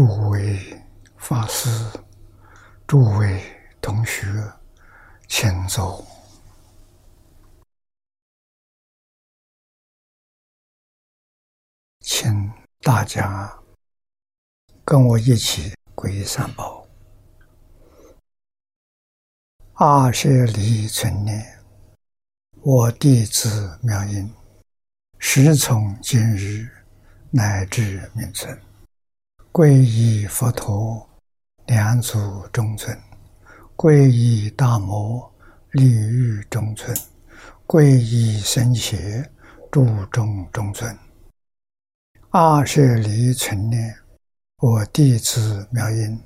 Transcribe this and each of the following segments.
诸位法师、诸位同学，请坐，请大家跟我一起皈三宝。阿舍离存念，我弟子妙音，时从今日乃至明存。皈依佛陀，两祖中尊；皈依大摩，利欲中尊；皈依僧伽，注中中尊。阿舍离存念，我弟子妙音，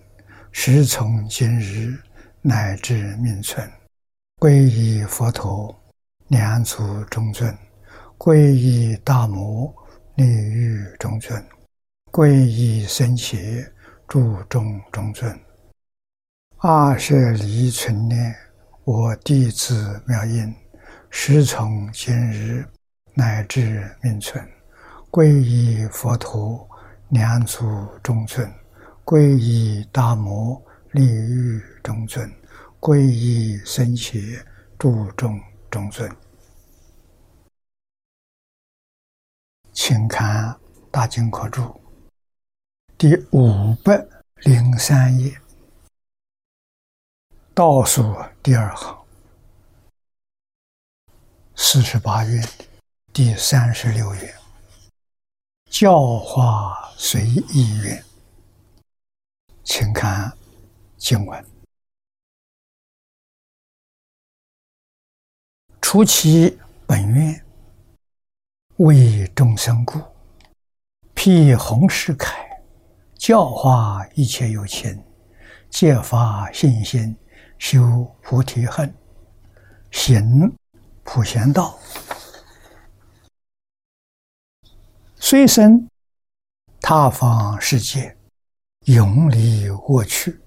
时从今日乃至命存。皈依佛陀，两祖中尊；皈依大摩，利欲中尊。皈依僧伽，注重中尊。二舍离存念，我弟子妙音，时从今日乃至命存。皈依佛陀，两祖中尊；皈依大摩，利欲中尊；皈依僧伽，注重中尊。请看大经课注。第五百零三页，倒数第二行，四十八页第三十六页，教化随意愿，请看经文：初其本愿，为众生故，辟弘誓凯。教化一切有情，戒发信心，修菩提恨，行普贤道。虽生他方世界，永离过去，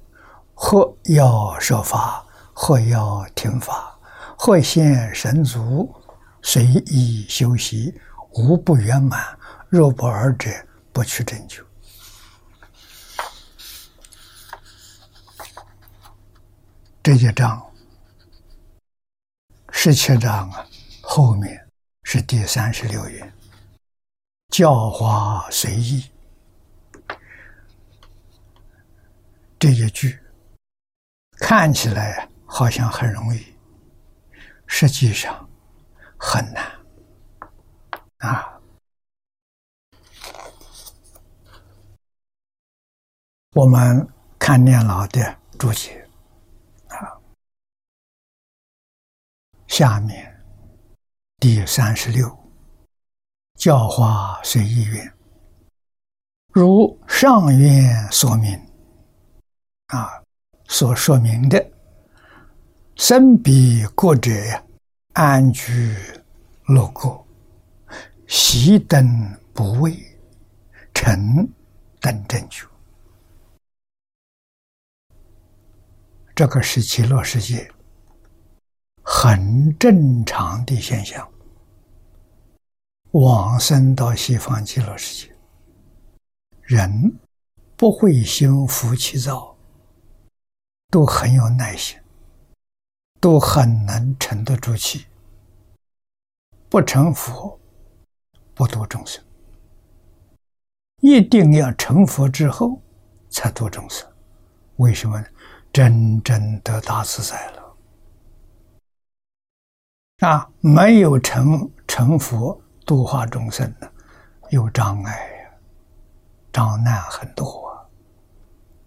或要说法，或要听法，或现神足，随意修习，无不圆满。若不尔者，不去成就。这一章，十七章啊，后面是第三十六页，教化随意。这一句看起来好像很容易，实际上很难啊。我们看念老的注解。下面第三十六教化随意愿，如上愿所明啊，所说明的身彼国者安居乐国，熄灯不畏，臣等正觉。这个是极乐世界。很正常的现象。往生到西方极乐世界，人不会心浮气躁，都很有耐心，都很能沉得住气，不成佛，不度众生。一定要成佛之后才度众生，为什么呢？真正得大自在了。啊，没有成成佛度化众生的，有障碍呀，障难很多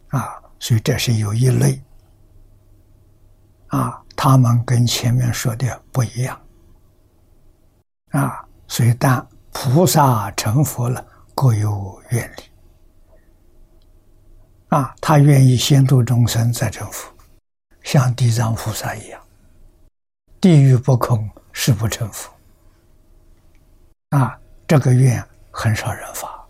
啊，啊，所以这是有一类，啊，他们跟前面说的不一样，啊，所以但菩萨成佛了，各有愿力，啊，他愿意先度众生再成佛，像地藏菩萨一样。地狱不空，誓不成佛。啊，这个愿很少人发，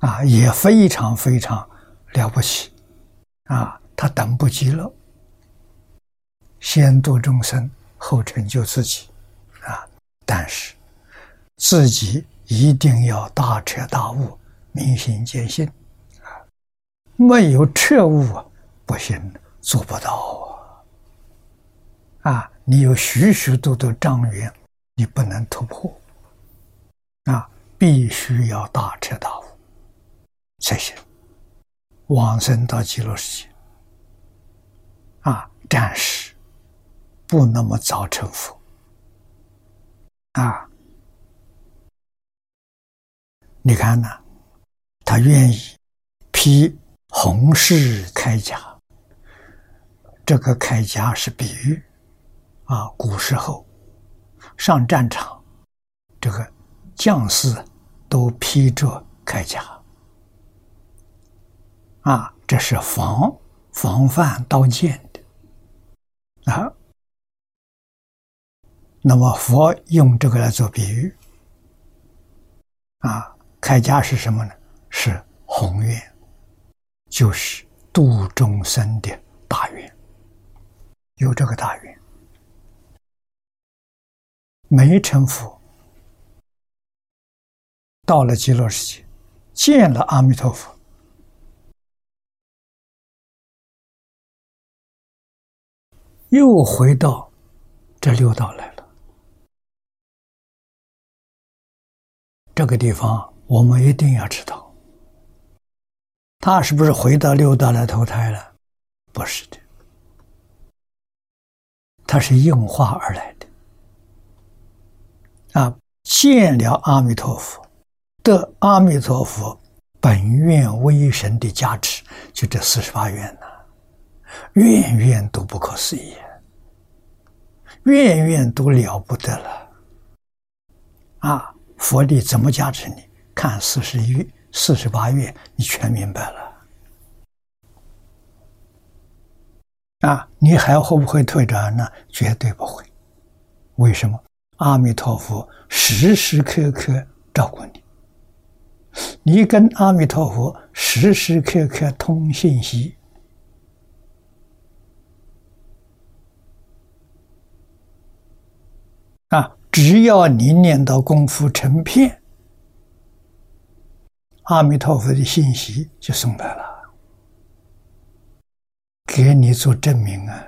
啊，也非常非常了不起，啊，他等不及了，先度众生，后成就自己，啊，但是自己一定要大彻大悟，明心见性。啊，没有彻悟，不行，做不到啊！啊，你有许许多多障缘，你不能突破啊！必须要大彻大悟才行。往生到极乐世界啊，暂时不那么早成佛啊！你看呐，他愿意披红饰铠甲，这个铠甲是比喻啊，古时候上战场，这个将士都披着铠甲啊，这是防防范刀剑的啊。那么佛用这个来做比喻啊。铠甲是什么呢？是宏愿，就是度众生的大愿。有这个大愿，没成佛，到了极乐世界，见了阿弥陀佛，又回到这六道来了。这个地方。我们一定要知道，他是不是回到六道来投胎了？不是的，他是应化而来的。啊，见了阿弥陀佛，得阿弥陀佛本愿威神的加持，就这四十八愿呐，愿愿都不可思议，愿愿都了不得了。啊，佛力怎么加持你？看四十一、四十八愿，你全明白了。啊，你还会不会退转呢？绝对不会。为什么？阿弥陀佛时时刻刻照顾你，你跟阿弥陀佛时时刻刻通信息。啊，只要你念到功夫成片。阿弥陀佛的信息就送来了，给你做证明啊！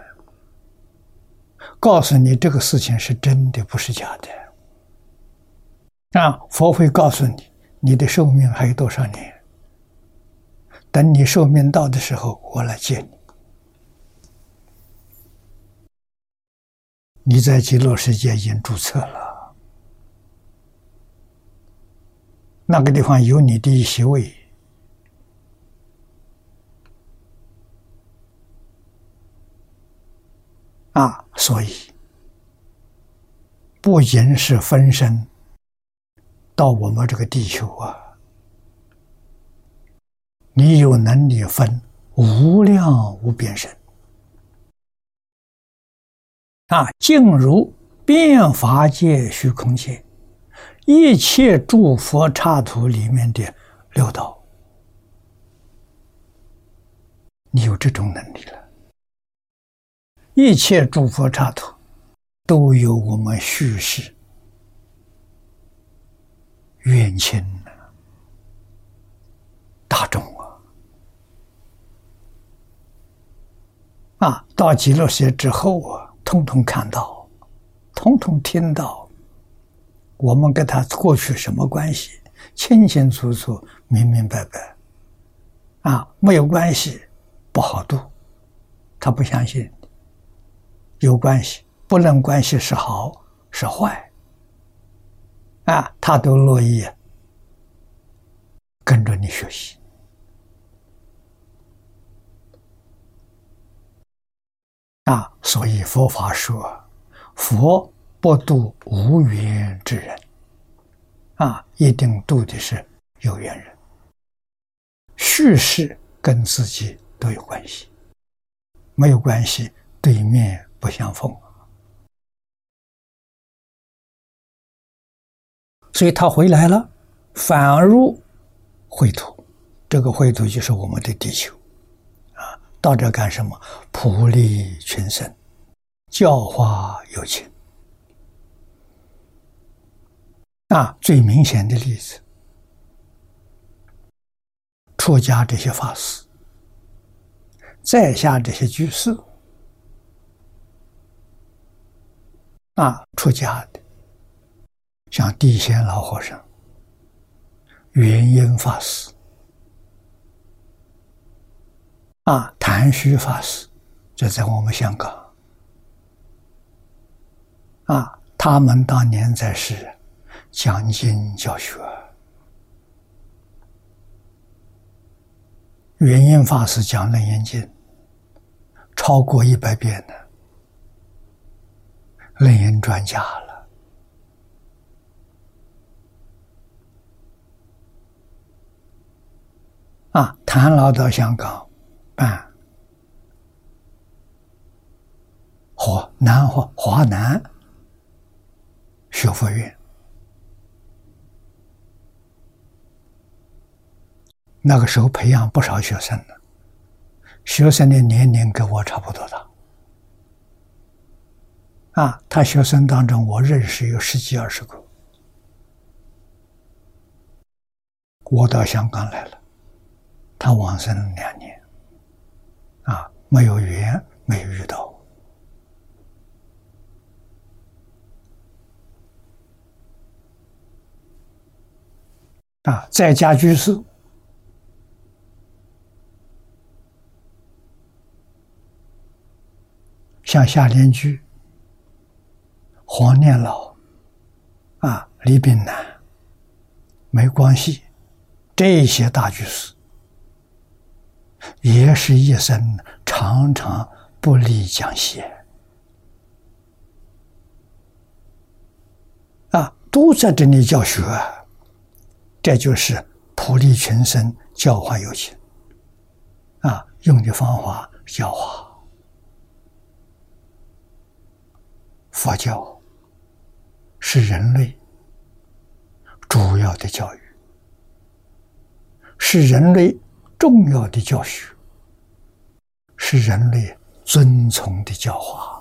告诉你这个事情是真的，不是假的。啊，佛会告诉你，你的寿命还有多少年？等你寿命到的时候，我来接你。你在极乐世界已经注册了。那个地方有你的席位啊，所以不仅是分身到我们这个地球啊，你有能力分无量无边身啊，进入变法界虚空界。一切诸佛刹土里面的六道，你有这种能力了。一切诸佛刹土都有我们叙事冤亲大众啊！啊，到极乐世界之后啊，通通看到，通通听到。我们跟他过去什么关系？清清楚楚、明明白白，啊，没有关系，不好度。他不相信有关系，不论关系是好是坏，啊，他都乐意跟着你学习。啊，所以佛法说，佛。不度无缘之人，啊，一定度的是有缘人。叙事跟自己都有关系，没有关系，对面不相逢。所以他回来了，反入秽土，这个秽土就是我们的地球，啊，到这干什么？普利群生，教化有情。那，最明显的例子，出家这些法师，在下这些居士啊，出家的，像地仙老和尚、元婴法师啊、谭虚法师，这在我们香港啊，他们当年在世讲经教学。元婴法师讲《楞严经》超过一百遍的楞严专家了啊！谭老到香港办华南华华南学佛院。那个时候培养不少学生呢，学生的年龄跟我差不多大。啊，他学生当中我认识有十几二十个。我到香港来了，他往生两年，啊，没有缘，没有遇到。啊，在家居士。像夏莲居、黄念老、啊李炳南、没关系这些大居士，也是一生常常不离讲学，啊，都在这里教学，这就是普利群生，教化有情，啊，用的方法教化。佛教。是人类主要的教育，是人类重要的教学，是人类遵从的教化。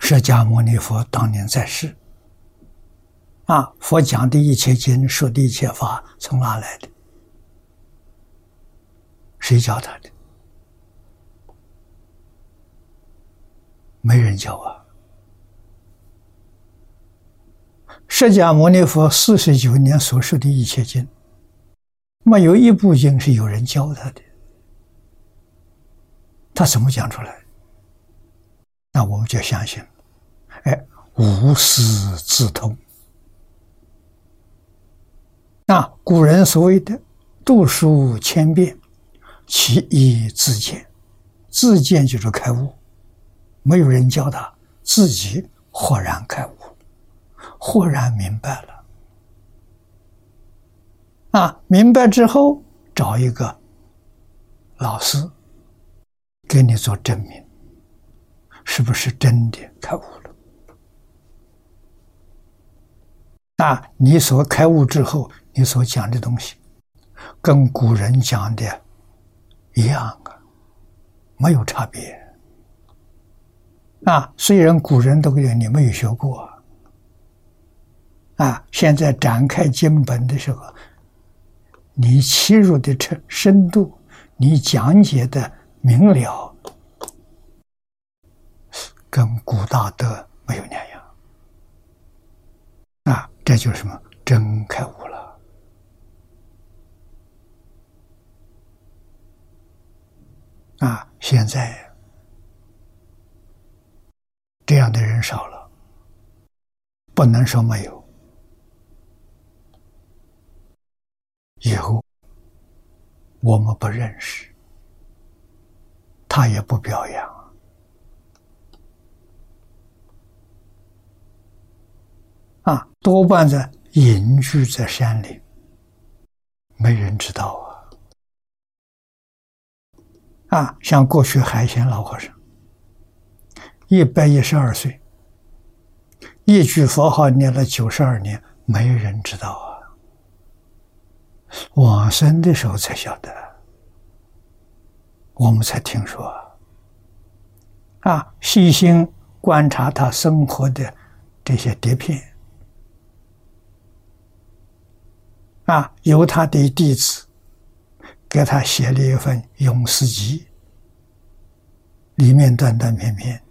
释迦牟尼佛当年在世，啊，佛讲的一切经，说的一切法，从哪来的？谁教他的？没人教啊！释迦牟尼佛四十九年所说的一切经，没有一部经是有人教他的。他怎么讲出来？那我们就相信，哎，无师自通。那古人所谓的“读书千遍，其义自见”，自见就是开悟。没有人教他，自己豁然开悟，豁然明白了。啊，明白之后找一个老师给你做证明，是不是真的开悟了？那，你所开悟之后，你所讲的东西，跟古人讲的一样啊，没有差别。啊，虽然古人都给你没有学过，啊，现在展开经本的时候，你切入的深深度，你讲解的明了，跟古大德没有两样。啊，这就是什么？真开悟了。啊，现在。这样的人少了，不能说没有。以后我们不认识，他也不表扬，啊，多半在隐居在山里，没人知道啊。啊，像过去海鲜老和尚。一百一十二岁，一句佛号念了九十二年，没人知道啊。往生的时候才晓得，我们才听说。啊，细心观察他生活的这些碟片，啊，由他的弟子给他写了一份《永士集》，里面断断片片的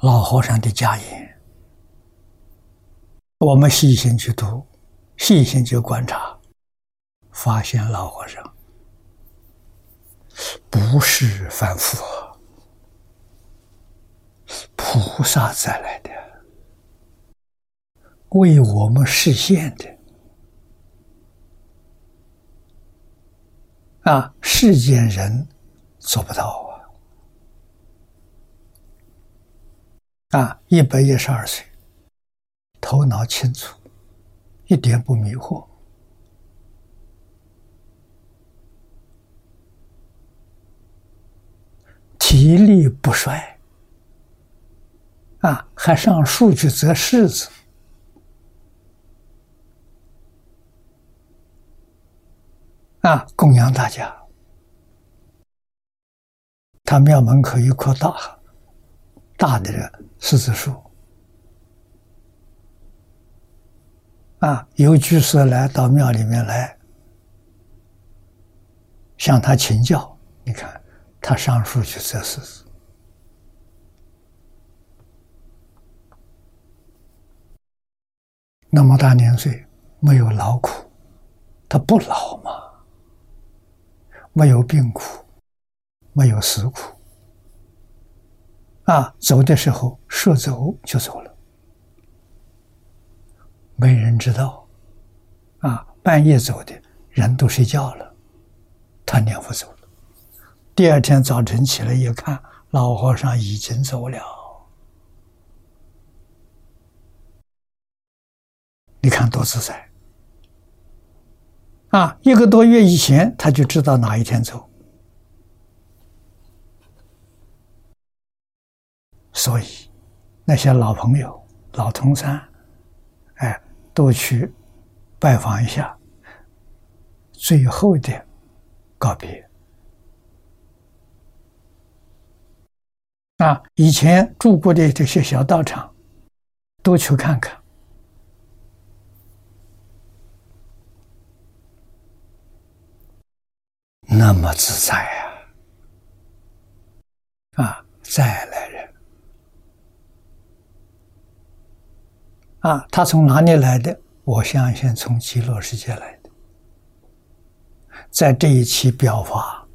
老和尚的家言，我们细心去读，细心去观察，发现老和尚不是凡夫，菩萨再来的。为我们实现的。啊，世间人做不到啊！一百一十二岁，头脑清楚，一点不迷惑，体力不衰，啊，还上树去择柿子。啊，供养大家。他庙门口一棵大大的柿子树，啊，有居士来到庙里面来向他请教。你看，他上树去摘柿子，那么大年岁没有劳苦，他不老吗？没有病苦，没有死苦，啊，走的时候说走就走了，没人知道，啊，半夜走的人都睡觉了，他念佛走了。第二天早晨起来一看，老和尚已经走了。你看多自在。啊，一个多月以前他就知道哪一天走，所以那些老朋友、老同山，哎，都去拜访一下，最后的告别。啊，以前住过的这些小道场，都去看看。那么自在啊！啊，再来人啊，他从哪里来的？我相信从极乐世界来的，在这一期表法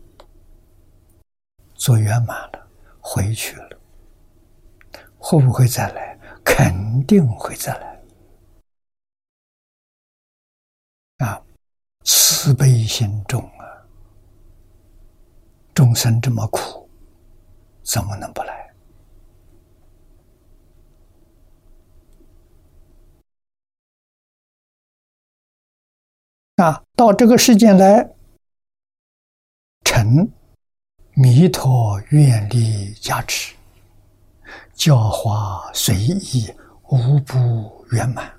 做圆满了，回去了，会不会再来？肯定会再来啊！慈悲心重啊！众生这么苦，怎么能不来？啊，到这个世间来，成弥陀愿力加持，教化随意，无不圆满。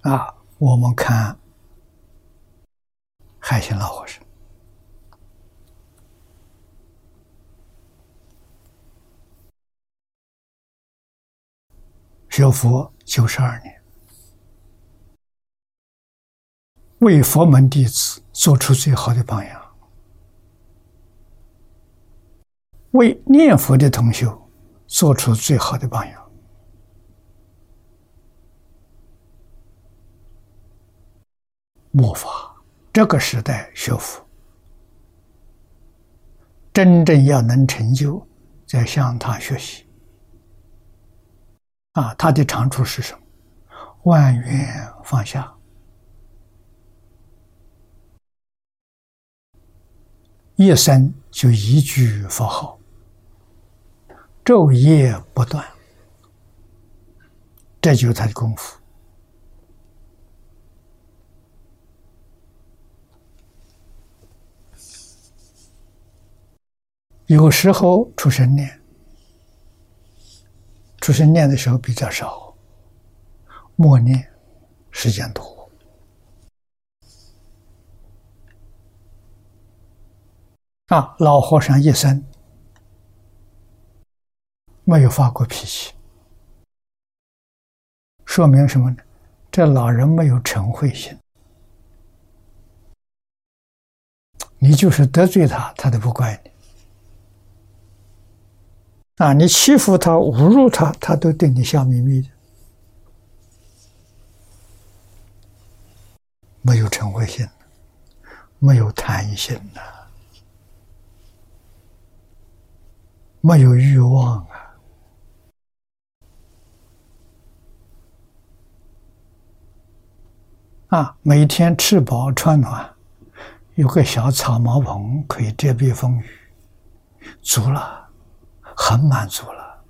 啊，我们看海心老和尚。学佛九十二年，为佛门弟子做出最好的榜样，为念佛的同学做出最好的榜样。末法这个时代学佛，真正要能成就，在向他学习。啊，他的长处是什么？万缘放下，一生就一句佛号，昼夜不断，这就是他的功夫。有时候出生念。出生念的时候比较少，默念时间多。啊，老和尚一生没有发过脾气，说明什么呢？这老人没有嗔恚心，你就是得罪他，他都不怪你。啊，你欺负他、侮辱他，他都对你笑眯眯的，没有嗔恚心，没有贪心呐，没有欲望啊！啊，每天吃饱穿暖，有个小草茅棚可以遮蔽风雨，足了。很满足了，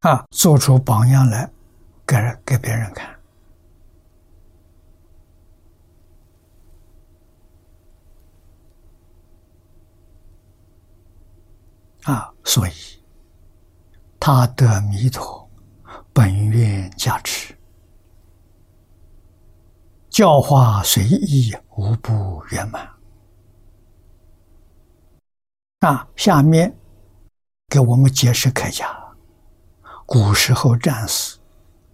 啊，做出榜样来，给给别人看，啊，所以他得弥陀本愿加持，教化随意，无不圆满。啊，下面给我们解释开讲。古时候战士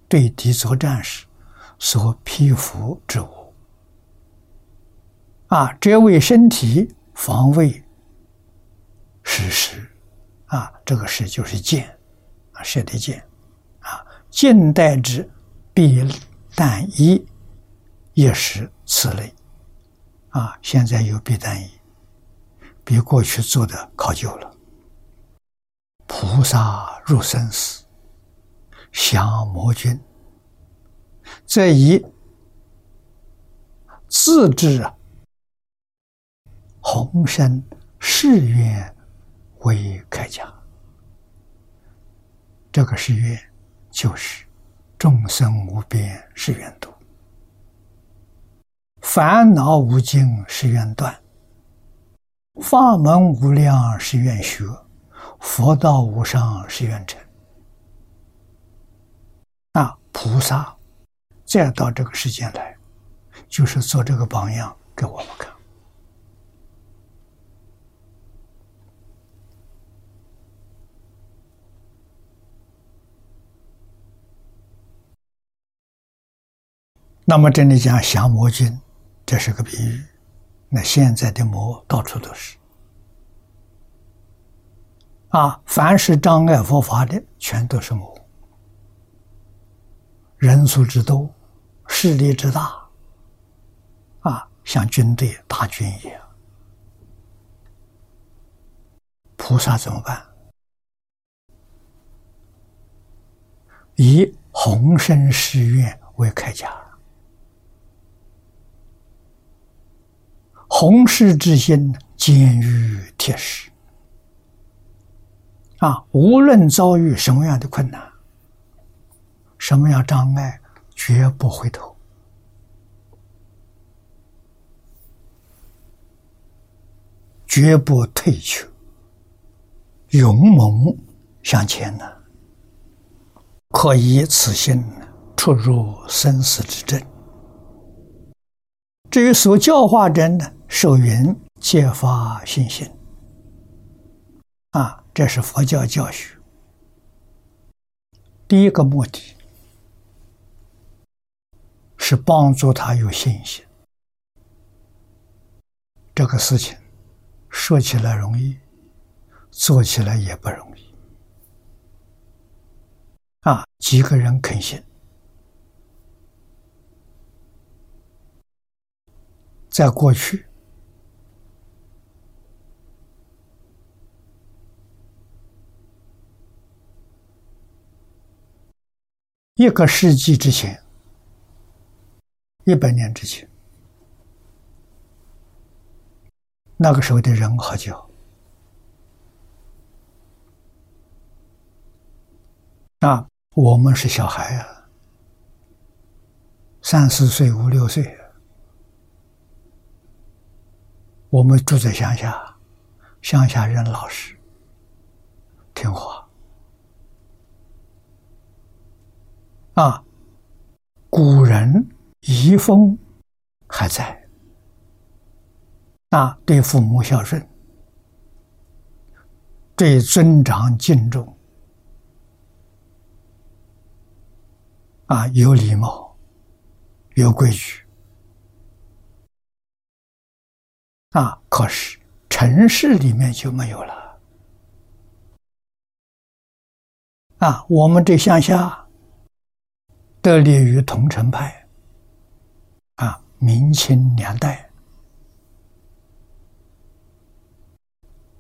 对敌作战时所披服之物，啊，这为身体防卫实。啊，这个是就是剑，啊，射的箭，啊，近代之避弹衣也是此类。啊，现在有避弹衣。比过去做的考究了。菩萨入生死，降魔君，这以自制宏深誓愿为铠甲。这个誓愿就是众生无边誓愿度，烦恼无尽誓愿断。法门无量是愿学，佛道无上是愿成。啊，菩萨再到这个世间来，就是做这个榜样给我们看。那么这里讲降魔君，这是个比喻。那现在的魔到处都是，啊，凡是障碍佛法的，全都是魔。人数之多，势力之大，啊，像军队大军一样。菩萨怎么办？以宏深誓愿为铠甲。弘誓之心，坚于铁石。啊，无论遭遇什么样的困难，什么样障碍，绝不回头，绝不退却，勇猛向前呢。可以此心出入生死之阵。至于所教化人呢？受云揭发信心，啊，这是佛教教学。第一个目的是帮助他有信心。这个事情说起来容易，做起来也不容易。啊，几个人肯信，在过去。一个世纪之前，一百年之前，那个时候的人好教啊，我们是小孩啊，三四岁、五六岁，我们住在乡下，乡下人老实听话。啊，古人遗风还在，啊，对父母孝顺，对尊长敬重，啊，有礼貌，有规矩，啊，可是城市里面就没有了，啊，我们这乡下得力于桐城派，啊，明清两代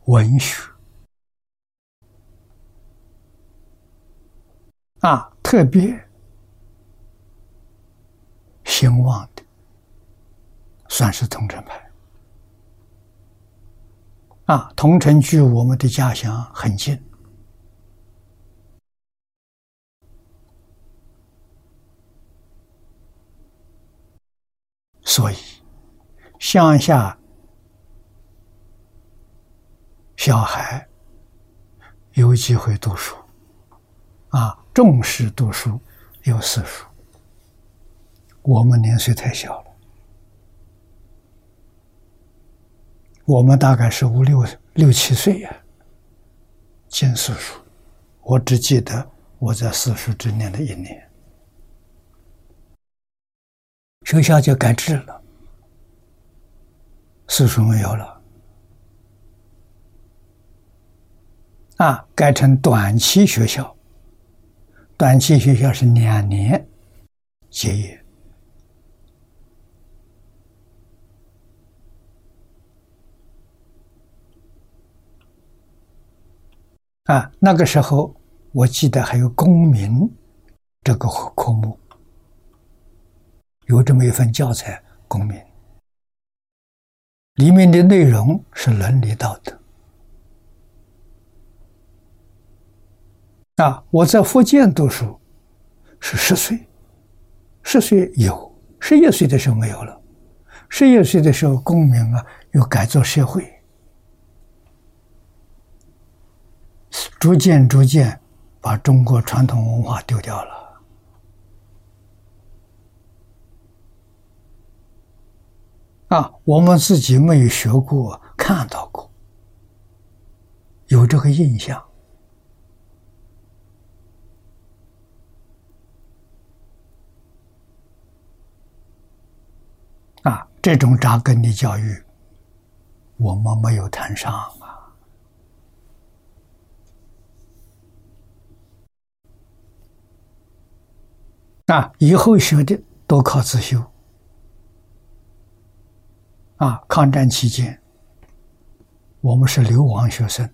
文学。啊，特别兴旺的，算是桐城派。啊，桐城距我们的家乡很近，所以乡下小孩有机会读书，啊。重视读书，有私塾。我们年岁太小了，我们大概是五六六七岁呀，进私塾。我只记得我在私塾只念了一年，学校就改制了，私塾没有了，啊，改成短期学校。短期学校是两年结业啊，那个时候我记得还有公民这个科目，有这么一份教材，公民里面的内容是伦理道德。啊！我在福建读书是十岁，十岁有，十一岁的时候没有了。十一岁的时候，公民啊，又改造社会，逐渐逐渐把中国传统文化丢掉了。啊，我们自己没有学过，看到过，有这个印象。啊，这种扎根的教育，我们没有谈上啊！以后学的都靠自修。啊，抗战期间，我们是流亡学生，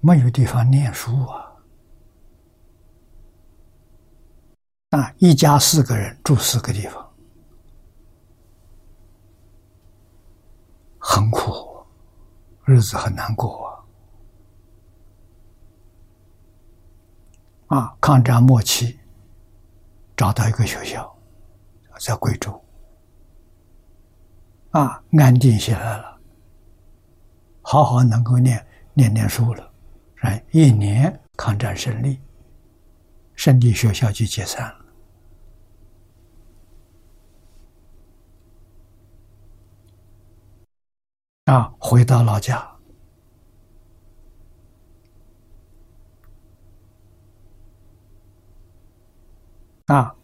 没有地方念书啊！啊，一家四个人住四个地方。很苦，日子很难过啊！啊，抗战末期，找到一个学校，在贵州，啊，安定下来了，好好能够念念念书了，然，一年抗战胜利，胜利学校就解散了。啊，回到老家，啊，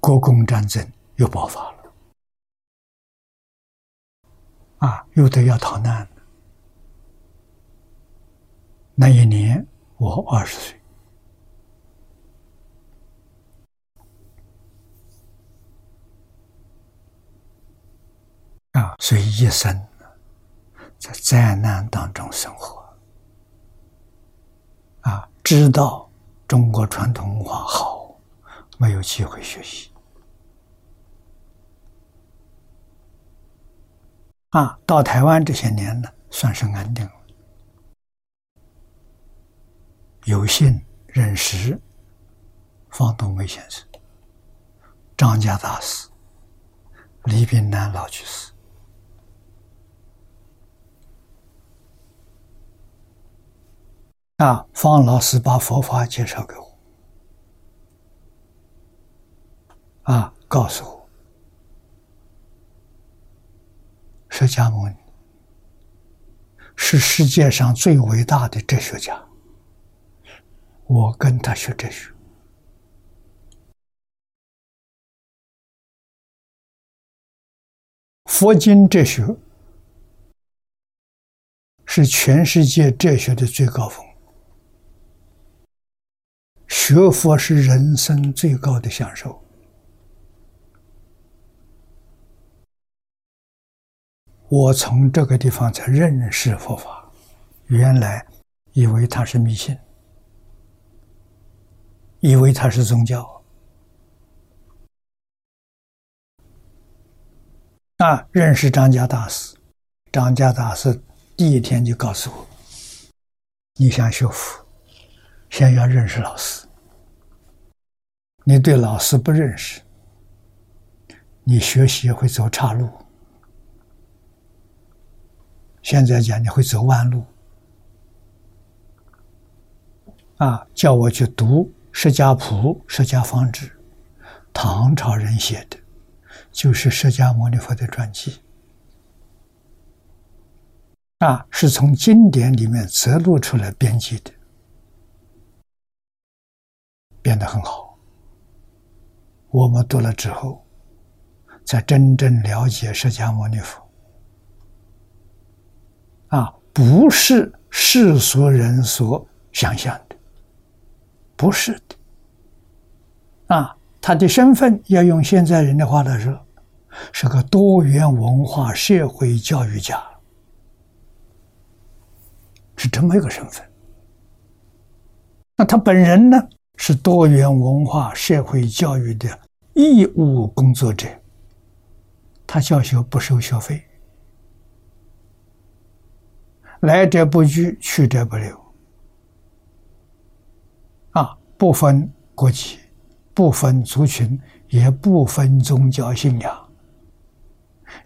国共战争又爆发了，啊，又得要逃难。那一年我二十岁。啊，所以一生在灾难当中生活，啊，知道中国传统文化好，没有机会学习，啊，到台湾这些年呢，算是安定了，有幸认识方东梅先生、张家大师、李炳南老居士。啊，方老师把佛法介绍给我，啊，告诉我，释迦牟尼是世界上最伟大的哲学家。我跟他学哲学，佛经哲学是全世界哲学的最高峰。学佛是人生最高的享受。我从这个地方才认识佛法，原来以为它是迷信，以为它是宗教。啊，认识张家大师，张家大师第一天就告诉我：“你想学佛，先要认识老师。你对老师不认识，你学习会走岔路。”现在讲你会走弯路，啊！叫我去读《释迦谱》《释迦方志》，唐朝人写的，就是释迦牟尼佛的传记，啊，是从经典里面摘录出来编辑的，编得很好。我们读了之后，才真正了解释迦牟尼佛。啊，不是世俗人所想象的，不是的。啊，他的身份要用现在人的话来说，是个多元文化社会教育家，是这么一个身份。那他本人呢，是多元文化社会教育的义务工作者，他教学不收学费。来者不拒，去者不留。啊，不分国籍，不分族群，也不分宗教信仰。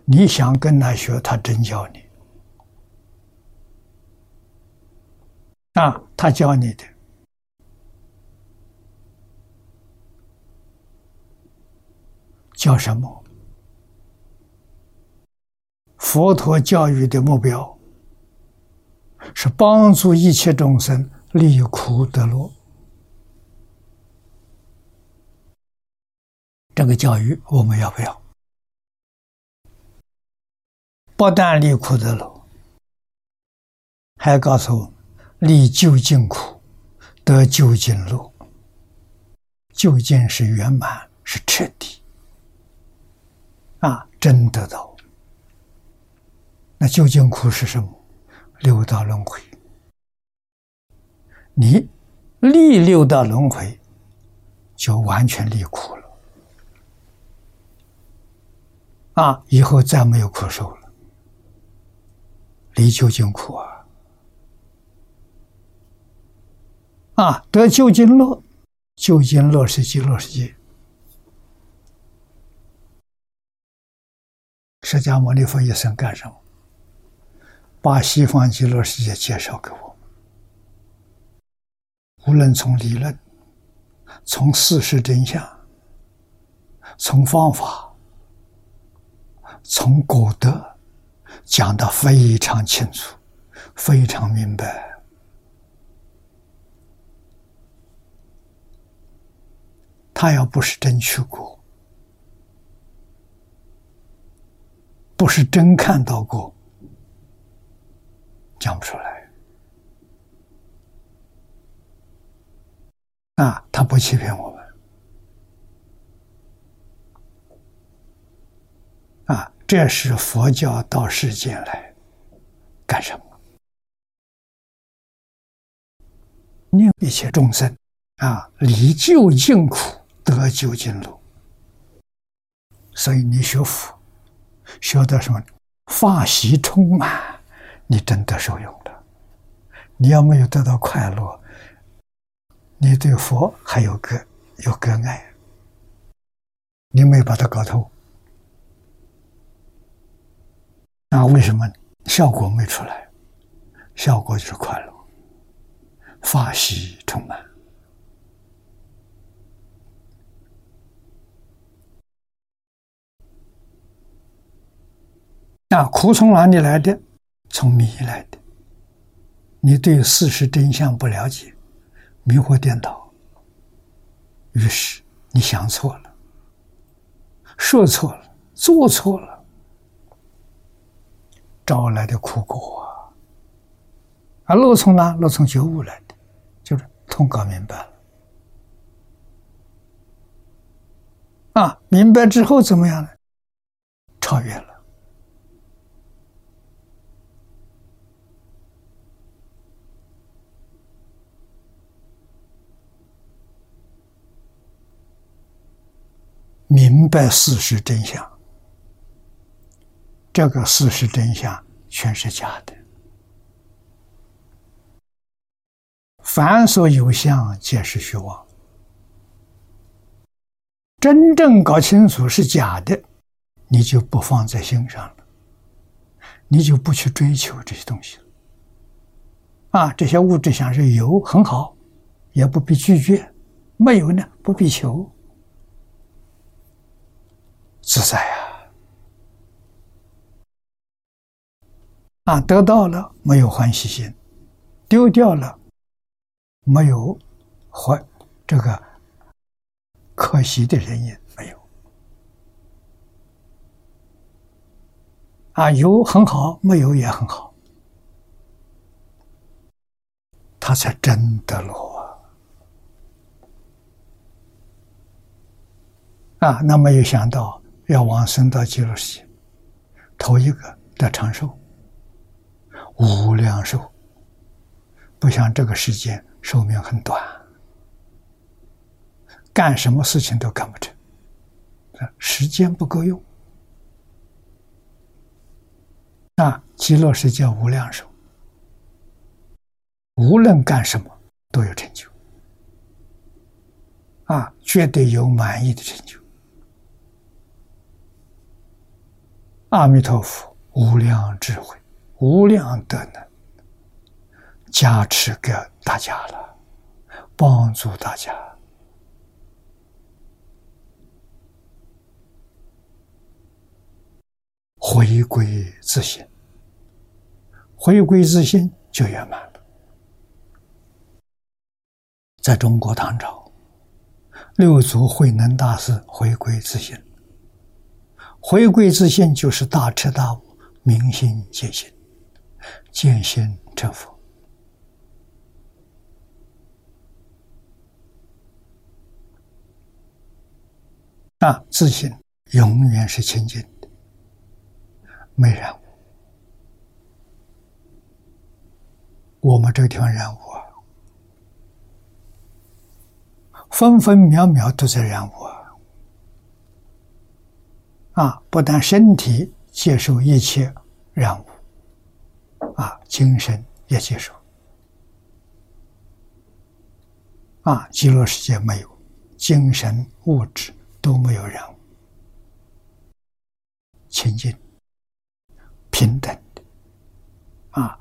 你想跟他学，他真教你。啊，他教你的，叫什么？佛陀教育的目标。是帮助一切众生离苦得乐，这个教育我们要不要？不但离苦得乐，还告诉我们离究竟苦得究竟乐。究竟是圆满，是彻底，啊，真得到。那究竟苦是什么？六道轮回，你离六道轮回，就完全离苦了啊！以后再没有苦受了，离究竟苦啊！啊，得究竟乐，究竟乐是极乐世界。释迦牟尼佛一生干什么？把西方极乐世界介绍给我，无论从理论、从事实真相、从方法、从果德，讲得非常清楚、非常明白。他要不是真去过，不是真看到过。讲不出来啊！他不欺骗我们啊！这是佛教到世间来干什么？令一切众生啊离究竟苦得究竟乐。所以你学佛，学的什么？法喜充满。你真的受用了，你要没有得到快乐，你对佛还有个有个爱，你没把它搞透，那为什么效果没出来？效果就是快乐，法喜充满。那苦从哪里来的？从迷来的，你对事实真相不了解，迷惑颠倒，于是你想错了，说错了，做错了，招来的苦果啊！啊，路从哪？路从觉悟来的，就是通告明白了。啊，明白之后怎么样呢？超越了。明白事实真相，这个事实真相全是假的。凡所有相，皆是虚妄。真正搞清楚是假的，你就不放在心上了，你就不去追求这些东西了。啊，这些物质相是有很好，也不必拒绝；没有呢，不必求。自在呀！啊，得到了没有欢喜心，丢掉了没有欢这个可惜的人也没有。啊，有很好，没有也很好，他才真的落啊！啊，那没有想到。要往生到极乐世界，头一个得长寿、无量寿，不像这个世界寿命很短，干什么事情都干不成，时间不够用。那极乐世界无量寿，无论干什么都有成就，啊，绝对有满意的成就。阿弥陀佛，无量智慧，无量德能，加持给大家了，帮助大家回归自信，回归自信就圆满了。在中国唐朝，六祖慧能大师回归自信。回归自信，就是大彻大悟、明心见性、见性成佛。啊，自信永远是清净的，没染污。我们这个地方染污啊，分分秒秒都在染污啊。啊，不但身体接受一切染污，啊，精神也接受。啊，极乐世界没有，精神物质都没有染污，清净、平等的，啊，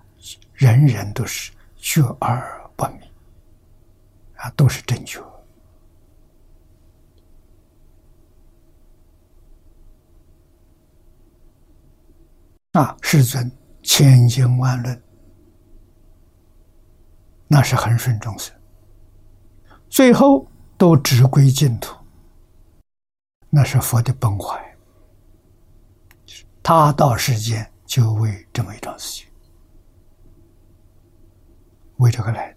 人人都是觉而不迷，啊，都是正确。啊，世尊千经万论，那是恒顺众生，最后都只归净土，那是佛的本怀。他到世间就为这么一桩事情，为这个来。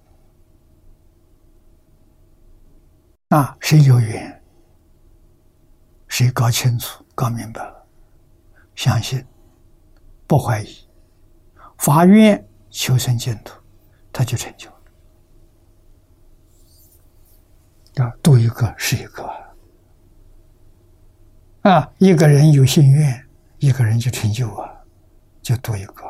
那，谁有缘，谁搞清楚、搞明白了，相信。不怀疑，发愿求生净土，他就成就了。啊，度一个是一个啊！一个人有心愿，一个人就成就啊，就多一个。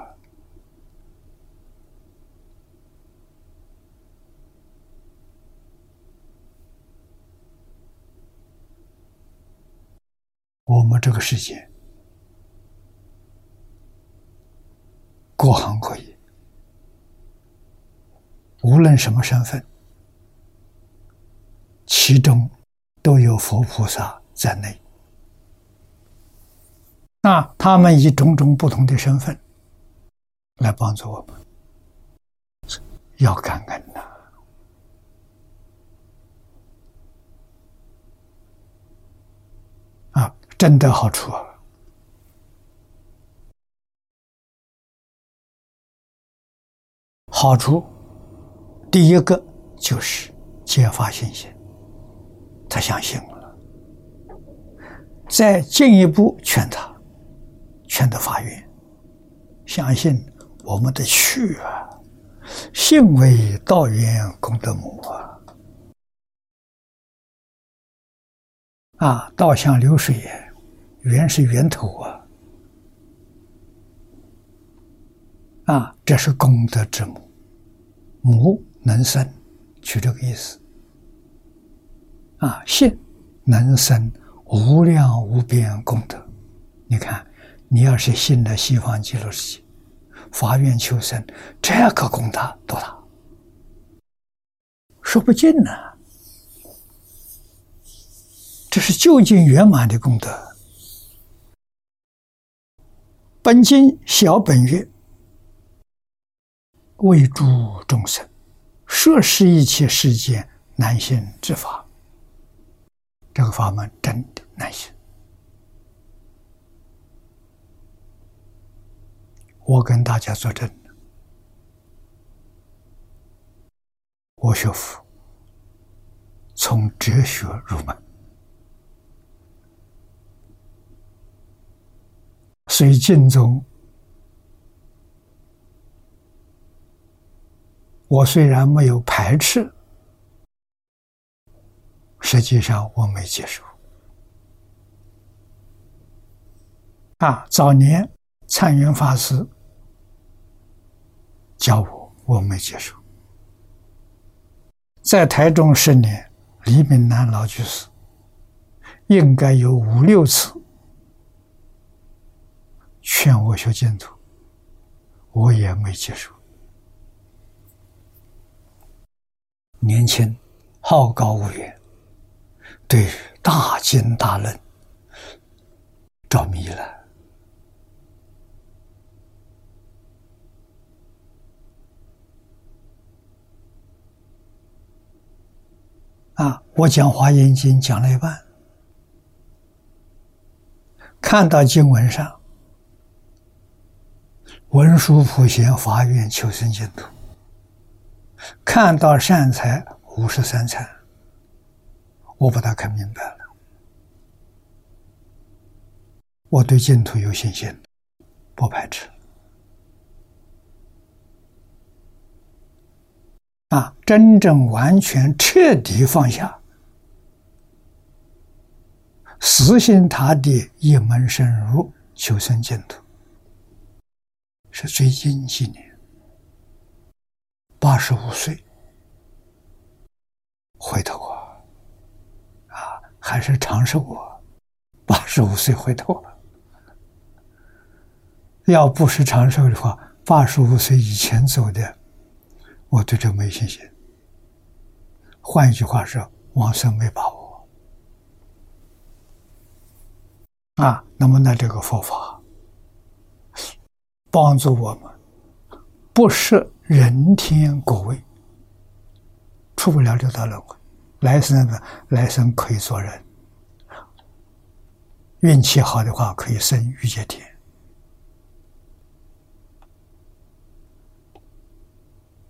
我们这个世界。各行各业，无论什么身份，其中都有佛菩萨在内。那他们以种种不同的身份来帮助我们，要感恩呐！啊，真的好处啊！好处，第一个就是揭发信心，他相信了，再进一步劝他，劝他发愿，相信我们的去啊。信为道源功德母啊！啊，道像流水，源是源头啊！啊，这是功德之母，母能生，取这个意思。啊，信能生无量无边功德。你看，你要是信了西方极乐世界。发愿求生，这个功德多大？说不尽呢。这是究竟圆满的功德。本经小本月，为诸众生，摄施一切世间难行之法。这个法门真的难行。我跟大家作证，我学佛从哲学入门，随经中，我虽然没有排斥，实际上我没接受。啊，早年参云法师。教我，我没接受。在台中十年，李炳南老居士应该有五六次劝我学净土，我也没接受。年轻，好高骛远，对大经大论着迷了。啊！我讲《华严经》讲了一半，看到经文上文殊普贤发愿求生净土，看到善财五十三参，我把它看明白了。我对净土有信心，不排斥。啊，真正完全彻底放下，死心塌地一门深入求生净土，是最近几年，八十五岁回头啊，啊，还是长寿啊，八十五岁回头了。要不是长寿的话，八十五岁以前走的。我对这没信心。换一句话说，往生没把握。啊，那么呢，这个佛法帮助我们，不是人天果位，出不了六道轮回。来生呢，来生可以做人，运气好的话，可以生欲界天。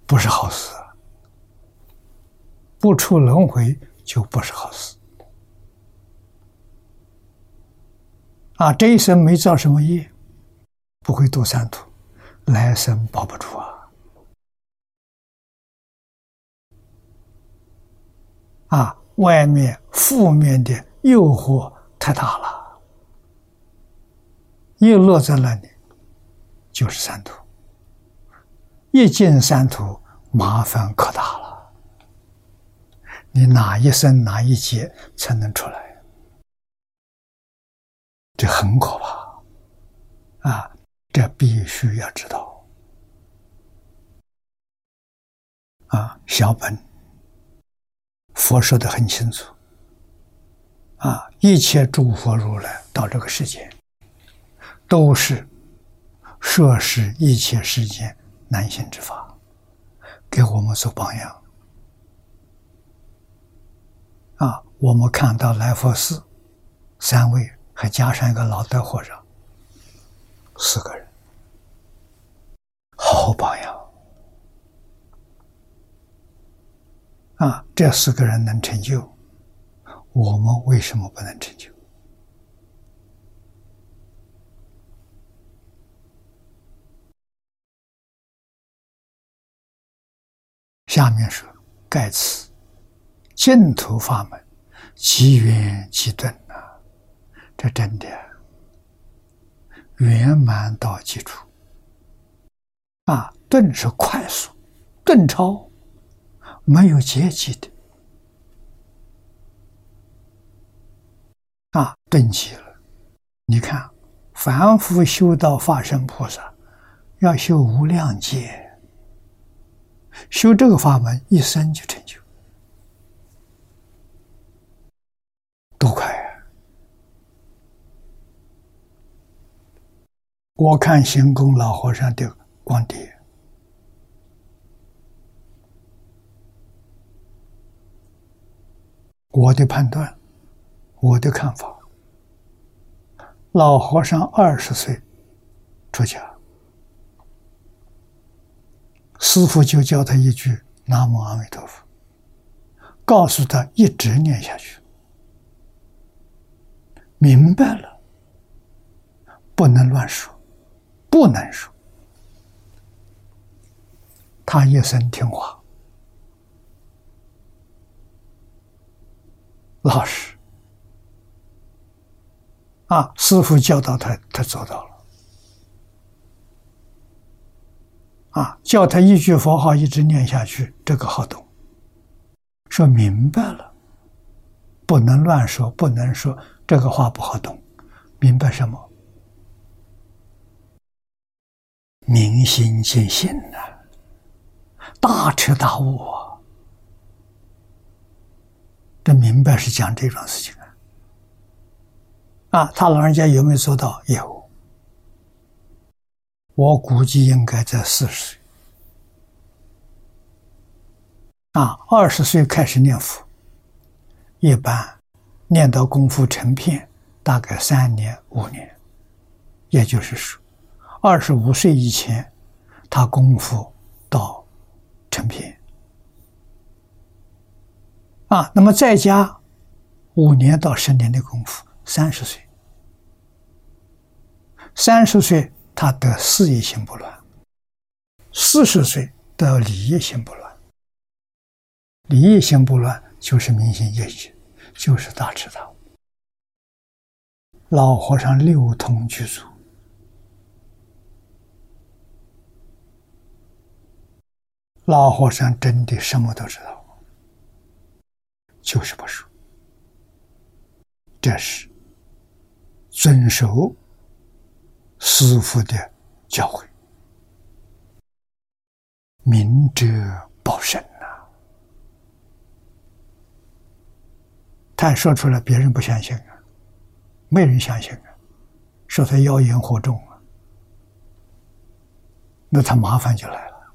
不是好事，不出轮回就不是好事。啊，这一生没造什么业，不会堕三途，来生保不住啊！啊，外面负面的诱惑太大了，又落在那里就是三途。一进三途，麻烦可大了。你哪一生哪一劫才能出来？这很可怕啊！这必须要知道啊。小本佛说的很清楚啊，一切诸佛如来到这个世界，都是摄施一切世间。难行之法，给我们做榜样。啊，我们看到来佛寺三位，还加上一个老德和尚，四个人，好榜样。啊，这四个人能成就，我们为什么不能成就？下面说盖此净土法门，即圆即顿呐，这真的圆满到极处啊！顿是快速，顿超没有阶级的啊，顿极了。你看，凡夫修道法身菩萨要修无量劫。修这个法门，一生就成就，多快啊！我看行宫老和尚的光碟，我的判断，我的看法，老和尚二十岁出家。师傅就教他一句“南无阿弥陀佛”，告诉他一直念下去。明白了，不能乱说，不能说。他一生听话，老实。啊，师傅教导他，他做到了。啊，叫他一句佛号一直念下去，这个好懂。说明白了，不能乱说，不能说这个话不好懂。明白什么？明心见性呐，大彻大悟啊！这明白是讲这种事情啊。啊，他老人家有没有做到？有。我估计应该在四十啊，二十岁开始念佛，一般念到功夫成片，大概三年五年，也就是说，二十五岁以前，他功夫到成片啊，那么再加五年到十年的功夫，三十岁，三十岁。他得事业心不乱，四十岁得理业心不乱，理业心不乱就是明心见性，就是大智大悟。老和尚六通具足，老和尚真的什么都知道，就是不说，这是遵守。师傅的教诲，明哲保身呐。他说出来，别人不相信啊，没人相信啊，说他妖言惑众啊，那他麻烦就来了。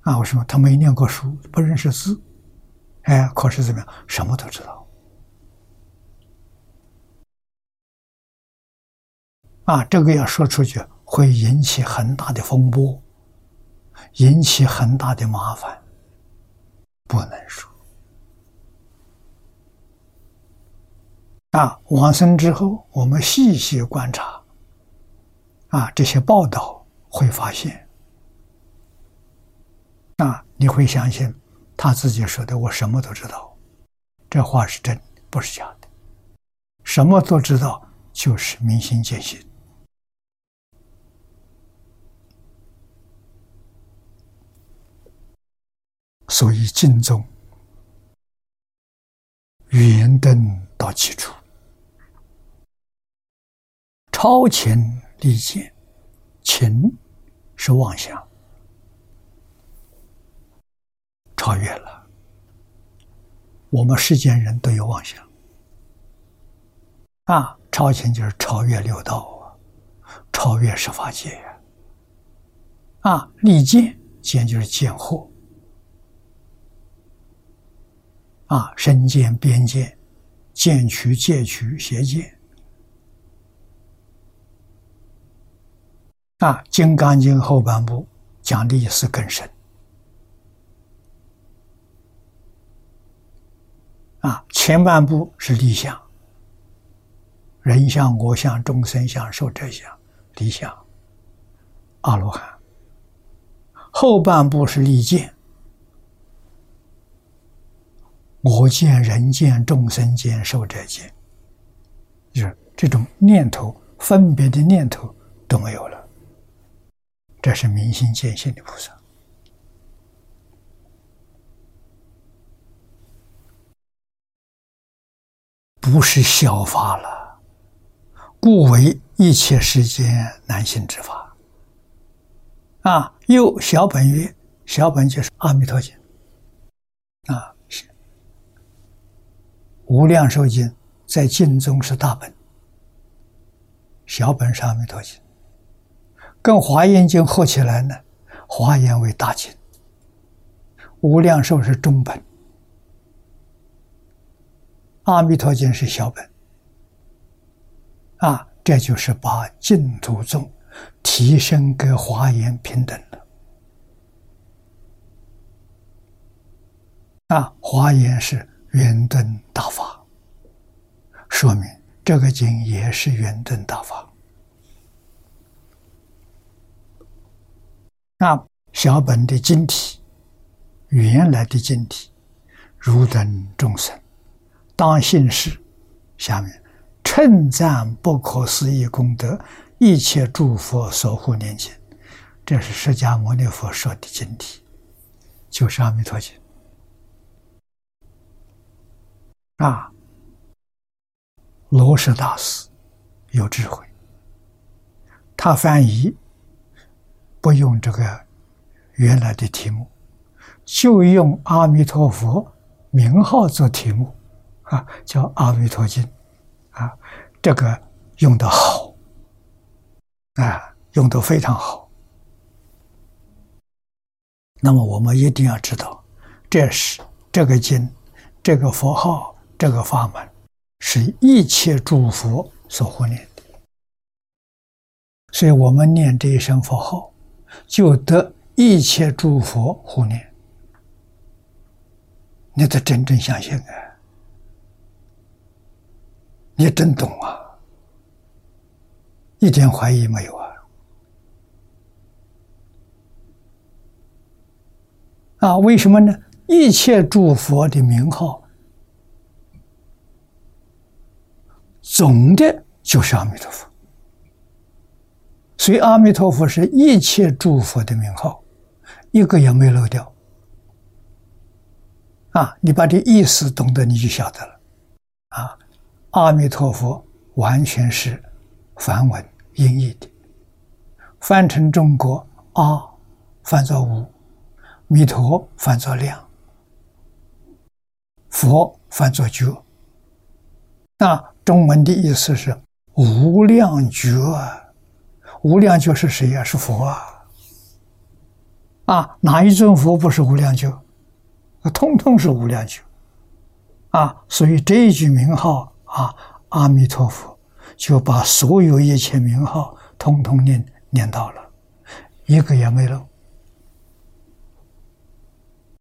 啊，我说他没念过书，不认识字？哎，可是怎么样，什么都知道。啊，这个要说出去会引起很大的风波，引起很大的麻烦，不能说。啊，往生之后，我们细细观察，啊，这些报道会发现，啊，你会相信他自己说的，我什么都知道，这话是真，不是假的，什么都知道就是明心见性。所以，敬宗圆登到极处，超前利见，情是妄想，超越了。我们世间人都有妄想啊，超前就是超越六道啊，超越十法界呀。啊，利见见就是见惑啊，身见、边见、见取、戒取、邪见啊，《金刚经》后半部讲的意思更深啊，前半部是理想，人相、我相、众生相、寿者相、理想、阿罗汉。后半部是利见，我见、人见、众生见、寿者见，就是这种念头、分别的念头都没有了。这是明心见性的菩萨，不是小法了，故为一切世间难行之法。啊，又小本曰，小本就是《阿弥陀经》啊，无量寿经在经中是大本，小本是《阿弥陀经》，跟《华严经》合起来呢，《华严》为大经，无量寿是中本，《阿弥陀经》是小本，啊，这就是把净土宗。提升跟华严平等了啊！华严是圆顿大法，说明这个经也是圆顿大法。那小本的经体，原来的经体，如等众生，当信是下面称赞不可思议功德。一切诸佛所护念经，这是释迦牟尼佛说的经题，就是《阿弥陀经》啊。罗什大师有智慧，他翻译不用这个原来的题目，就用阿弥陀佛名号做题目啊，叫《阿弥陀经》啊，这个用的好。啊，用的非常好。那么我们一定要知道，这是这个经、这个佛号、这个法门，是一切诸佛所护念的。所以我们念这一声佛号，就得一切诸佛护念。你得真正相信啊！你真懂啊！一点怀疑没有啊！啊，为什么呢？一切诸佛的名号，总的就是阿弥陀佛。所以阿弥陀佛是一切诸佛的名号，一个也没漏掉。啊，你把这意思懂得，你就晓得了。啊，阿弥陀佛完全是梵文。音译的，翻成中国阿，翻作无；弥陀翻作量；佛翻作觉。那中文的意思是无量觉，无量觉是谁呀？是佛啊！啊，哪一尊佛不是无量觉？通通是无量觉。啊，所以这一句名号啊，阿弥陀佛。就把所有一切名号通通念念到了，一个也没漏。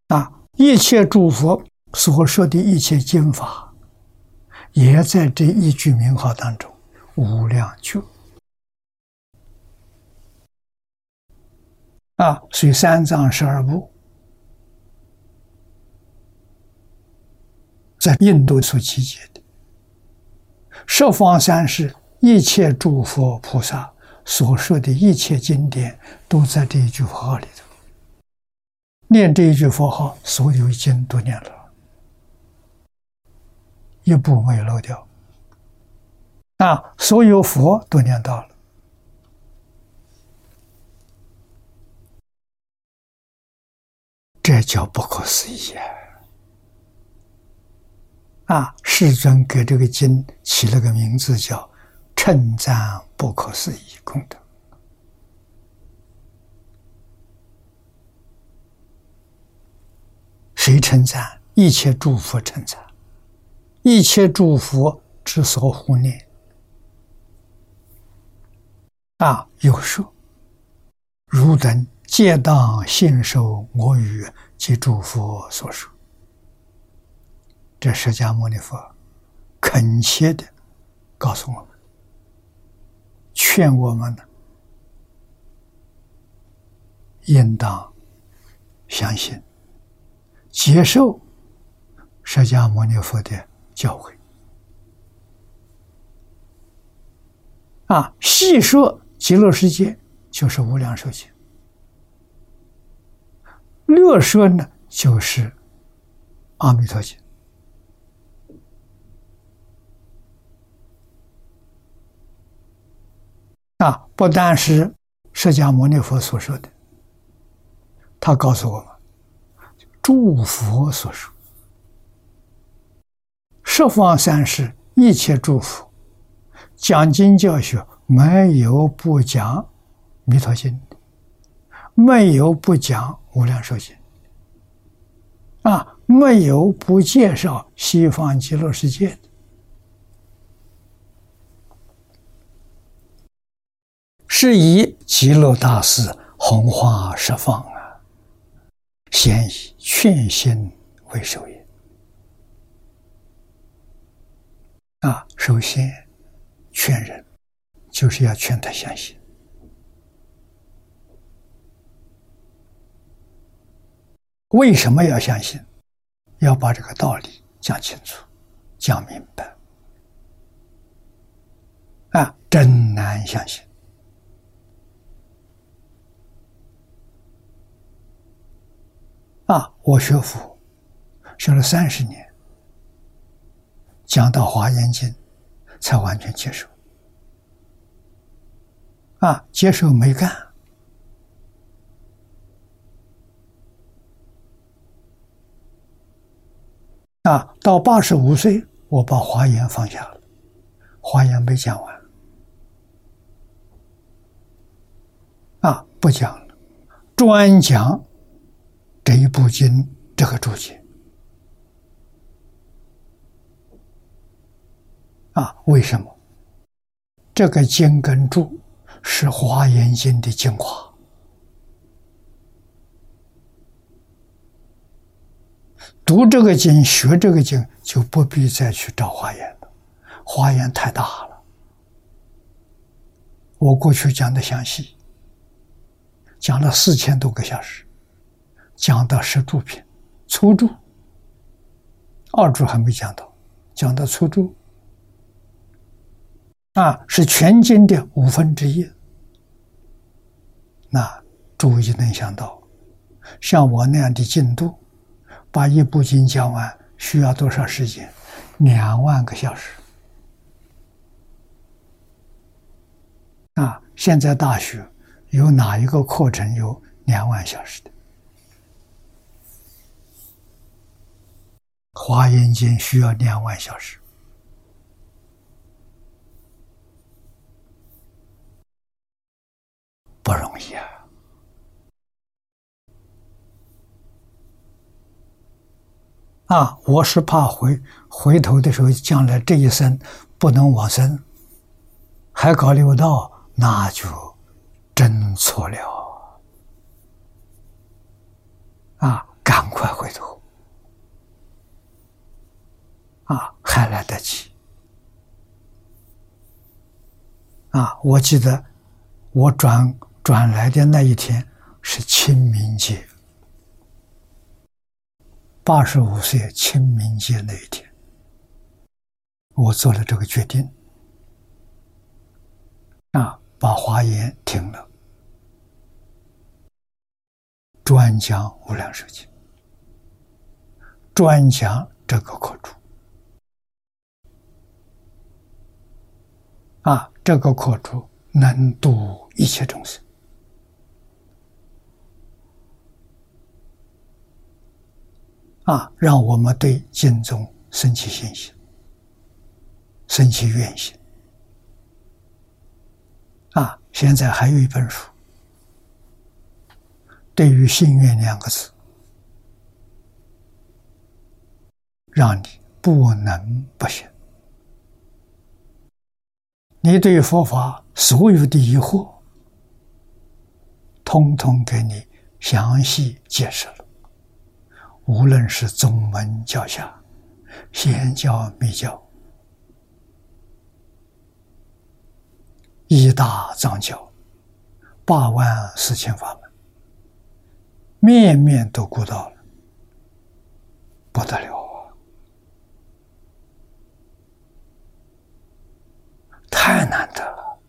啊，一切诸佛所说的一切经法，也在这一句名号当中，无量觉。啊，所以三藏十二部在印度所集结的。十方三世一切诸佛菩萨所说的一切经典，都在这一句佛号里头。念这一句佛号，所有经都念了，一部没有漏掉。啊，所有佛都念到了，这叫不可思议啊！啊，世尊给这个经起了个名字，叫“称赞不可思议功德”。谁称赞？一切诸佛称赞，一切诸佛之所护念。啊，有说，汝等皆当信受我语及诸佛所说。这释迦牟尼佛恳切的告诉我们，劝我们呢，应当相信。接受释迦牟尼佛的教诲啊，细说极乐世界就是无量寿经，略说呢就是阿弥陀经啊，不但是释迦牟尼佛所说的，他告诉我们。诸佛所说，十方三世一切诸佛讲经教学，没有不讲《弥陀经》，没有不讲《无量寿经》啊，没有不介绍西方极乐世界的，是以极乐大师弘化十方啊。先以劝心为首也。啊，首先劝人，就是要劝他相信。为什么要相信？要把这个道理讲清楚、讲明白。啊，真难相信。啊！我学佛学了三十年，讲到《华严经》才完全接受。啊，接受没干。啊，到八十五岁，我把《华严》放下了，《华严》没讲完。啊，不讲了，专讲。这一部经这个注解啊，为什么这个经跟注是华严经的精华？读这个经、学这个经，就不必再去找华严了。华严太大了，我过去讲的详细，讲了四千多个小时。讲到十注品，初注，二注还没讲到，讲到初注，啊，是全经的五分之一。那诸位就能想到，像我那样的进度，把一部经讲完需要多少时间？两万个小时。啊，现在大学有哪一个课程有两万小时的？华严经需要两万小时，不容易啊！啊，我是怕回回头的时候，将来这一生不能往生，还搞六道，那就真错了啊！赶快回头。啊，还来得及！啊，我记得我转转来的那一天是清明节，八十五岁清明节那一天，我做了这个决定，啊，把华严停了，专讲无量寿经，专讲这个课主。啊，这个课主能度一切众生，啊，让我们对经中升起信心，生起愿心。啊，现在还有一本书，对于“心愿”两个字，让你不能不信。你对佛法所有的疑惑，通通给你详细解释了。无论是宗门教下、仙教密教、一大藏教、八万四千法门，面面都顾到了，不得了。太难得了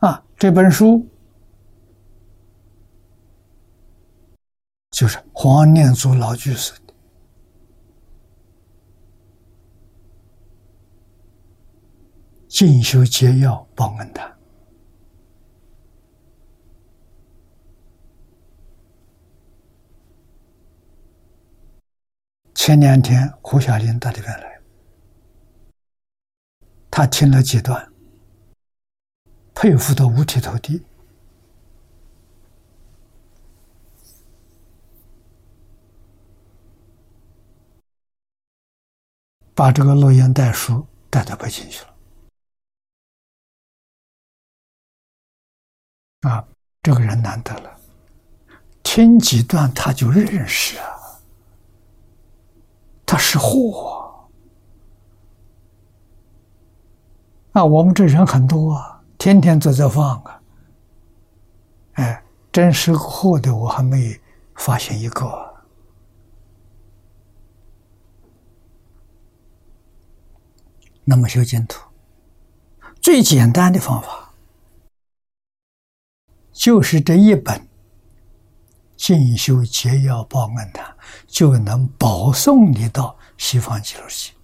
啊！这本书就是黄念祖老居士的《进修解要报恩谈》，前两天胡小林到这边来。他听了几段，佩服的五体投地，把这个录音带书带到北京去了。啊，这个人难得了，听几段他就认识啊，他是货。啊，我们这人很多啊，天天做这放啊。哎，真识货的我还没发现一个。那么修净土，最简单的方法，就是这一本《进修解要报恩的》，就能保送你到西方极乐世界，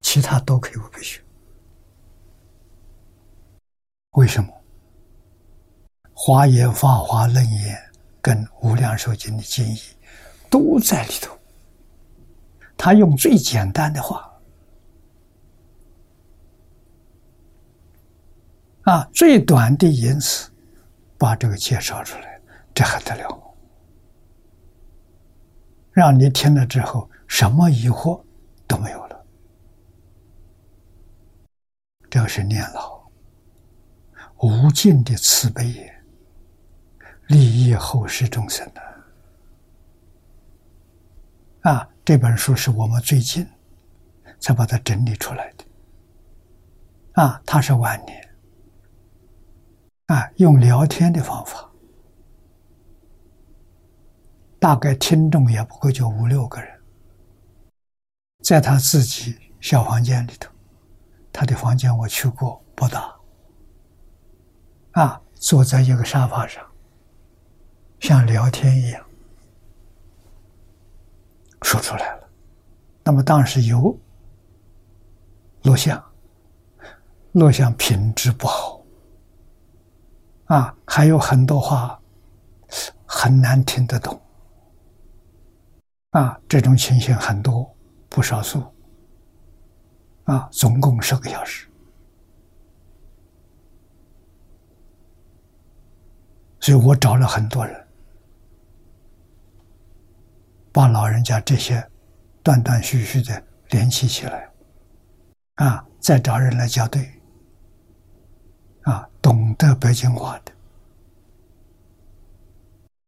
其他都可以不必学。为什么？华严、法华、楞严跟无量寿经的经义都在里头。他用最简单的话，啊，最短的言辞，把这个介绍出来，这还得了？让你听了之后，什么疑惑都没有了。这是念老。无尽的慈悲，利益后世众生的啊！这本书是我们最近才把它整理出来的啊！他是晚年啊，用聊天的方法，大概听众也不过就五六个人，在他自己小房间里头，他的房间我去过，不大。啊，坐在一个沙发上，像聊天一样说出来了。那么当时有录像，录像品质不好，啊，还有很多话很难听得懂，啊，这种情形很多，不少数，啊，总共十个小时。所以我找了很多人，把老人家这些断断续续的联系起来，啊，再找人来校对，啊，懂得北京话的，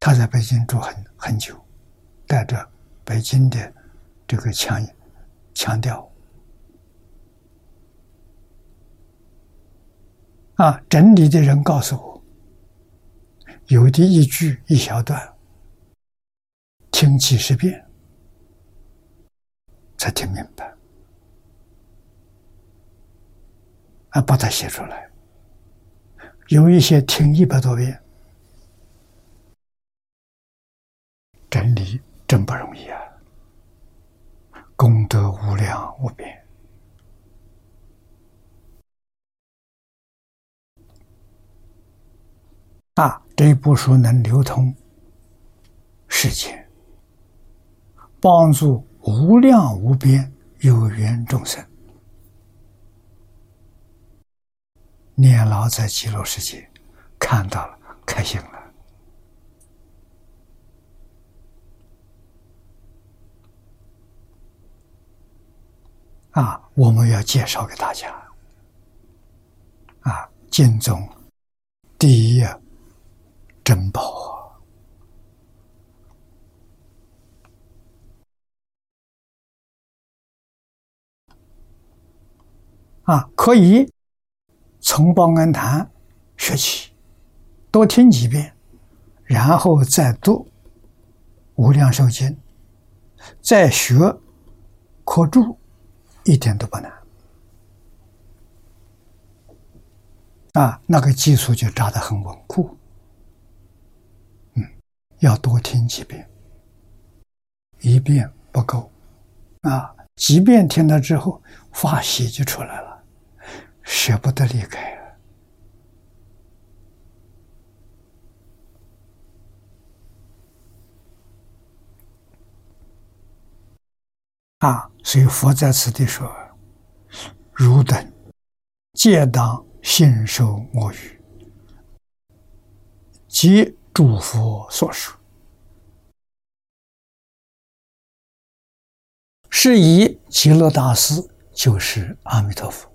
他在北京住很很久，带着北京的这个腔腔调，啊，整理的人告诉我。有的一句一小段，听几十遍才听明白，啊，把它写出来。有一些听一百多遍，整理真不容易啊，功德无量无边。啊，这部书能流通世界。帮助无量无边有缘众生。念老在极乐世界看到了，开心了。啊，我们要介绍给大家。啊，经中第一页。珍宝啊，啊可以从报恩坛学起，多听几遍，然后再读《无量寿经》，再学课注，一点都不难。啊，那个基础就扎得很稳固。要多听几遍，一遍不够。啊，几遍听了之后，发喜就出来了，舍不得离开。啊，所以佛在此地说：“汝等皆当。”信受我语，即诸佛所说，是以极乐大师就是阿弥陀佛，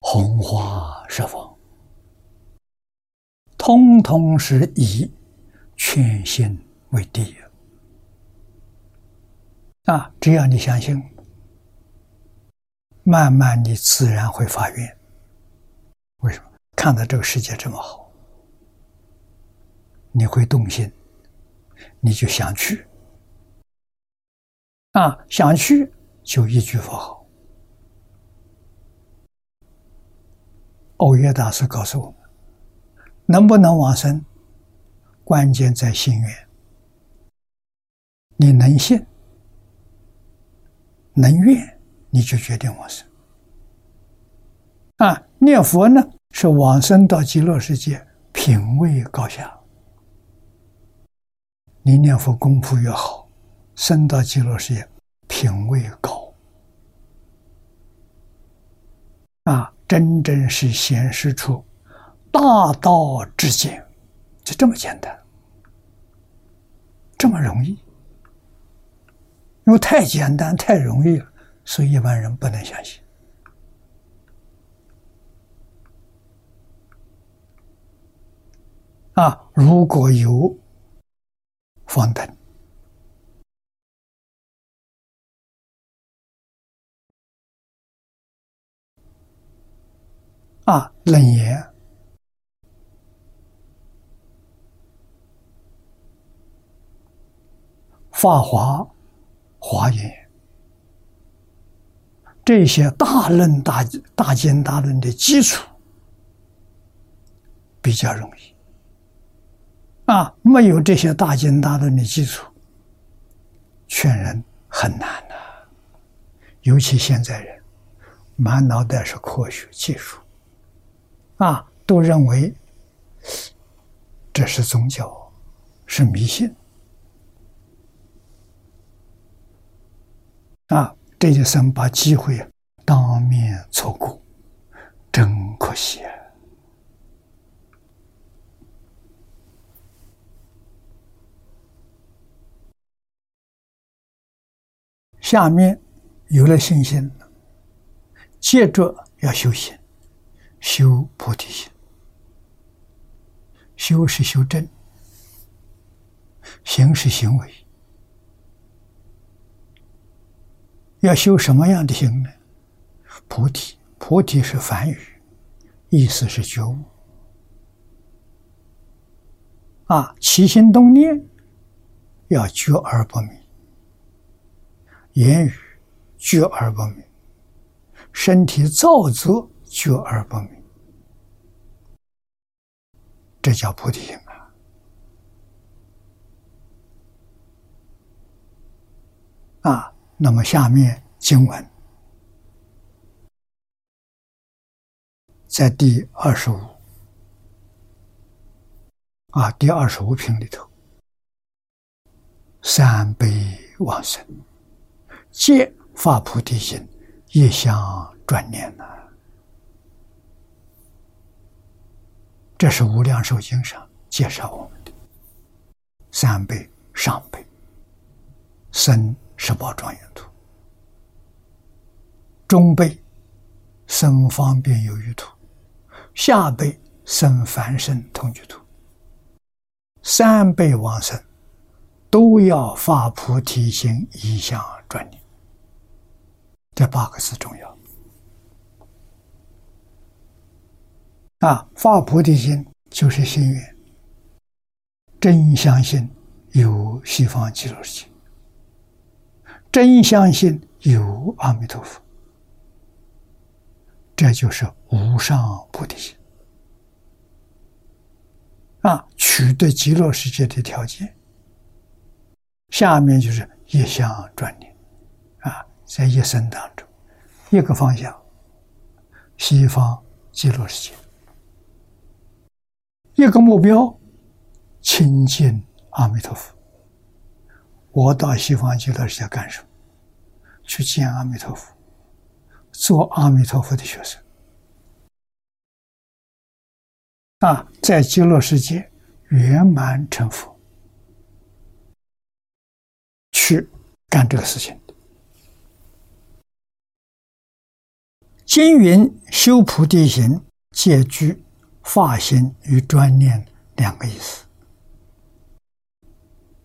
红花十方，通通是以全心为第一啊！只要你相信。慢慢，你自然会发愿。为什么？看到这个世界这么好，你会动心，你就想去。啊，想去就一句佛号。欧耶大师告诉我们：能不能往生，关键在心愿。你能信，能愿。你就决定往生啊！念佛呢，是往生到极乐世界，品位高下。你念佛功夫越好，升到极乐世界，品位高啊！真正是显示出大道至简，就这么简单，这么容易，因为太简单、太容易了。所以一般人不能相信啊！如果有方等啊，冷言、法华、华严。这些大论、大大经、大论的基础比较容易。啊，没有这些大经大论的基础，劝人很难呐。尤其现在人满脑袋是科学技术啊，都认为这是宗教，是迷信啊。这一生把机会当面错过，真可惜啊！下面有了信心，接着要修行，修菩提心。修是修正，行是行为。要修什么样的心呢？菩提，菩提是梵语，意思是觉悟。啊，起心动念要觉而不迷，言语觉而不明，身体造作觉而不明，这叫菩提心啊！啊。那么下面经文。在第二十五。啊，第二十五品里头，三杯往生，皆发菩提心，一向转念呐。这是《无量寿经》上介绍我们的三悲、上辈、生。十宝庄严土，中辈生方便有余土，下辈生凡圣同居土，三辈往生都要发菩提心，一向转念。这八个字重要啊！发菩提心就是心愿，真相信有西方极乐世界，真相信有阿弥陀佛，这就是无上菩提心啊！取得极乐世界的条件，下面就是一向专念。在一生当中，一个方向，西方极乐世界；一个目标，亲近阿弥陀佛。我到西方极乐世界干什么？去见阿弥陀佛，做阿弥陀佛的学生。啊，在极乐世界圆满成佛，去干这个事情。经云修菩提心，借居发心与专念两个意思。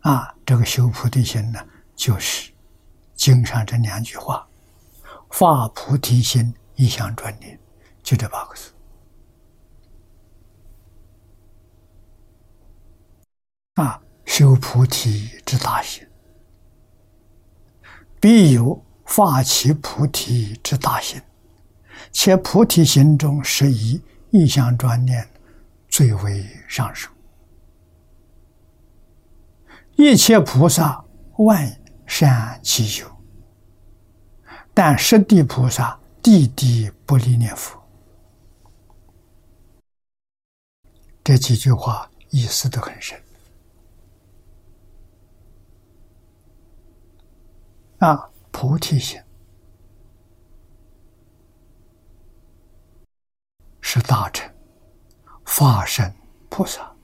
啊，这个修菩提心呢，就是经上这两句话：发菩提心，一向专念，就这八个字。啊，修菩提之大心，必有发起菩提之大心。且菩提心中是以意向专念最为上首。一切菩萨万善祈求，但十地菩萨地地不离念佛。这几句话意思都很深啊，菩提心。是大乘法身菩萨，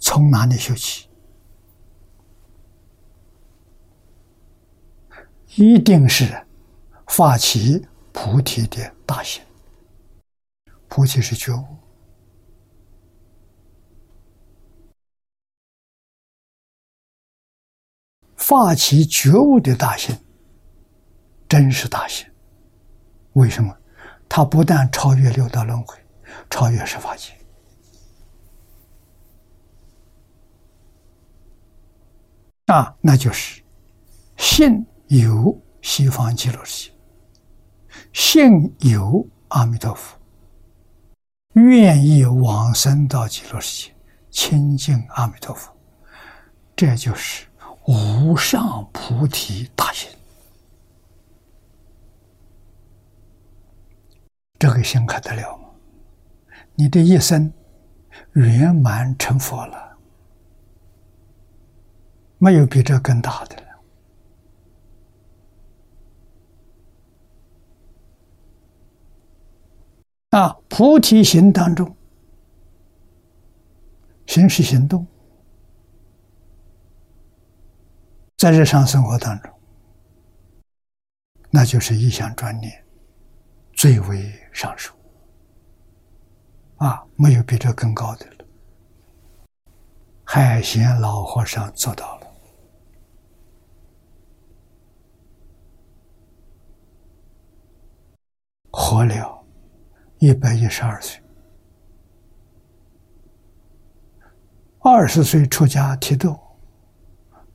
从哪里修起？一定是发起菩提的大心。菩提是觉悟，发起觉悟的大心。真实大心，为什么？他不但超越六道轮回，超越十法界啊，那就是信有西方极乐世界，信有阿弥陀佛，愿意往生到极乐世界，亲近阿弥陀佛，这就是无上菩提大心。这个心可得了吗？你的一生圆满成佛了，没有比这更大的了。啊，菩提心当中，心是行动，在日常生活当中，那就是一向专念。最为上首啊，没有比这更高的了。海贤老和尚做到了，活了一百一十二岁，二十岁出家剃度，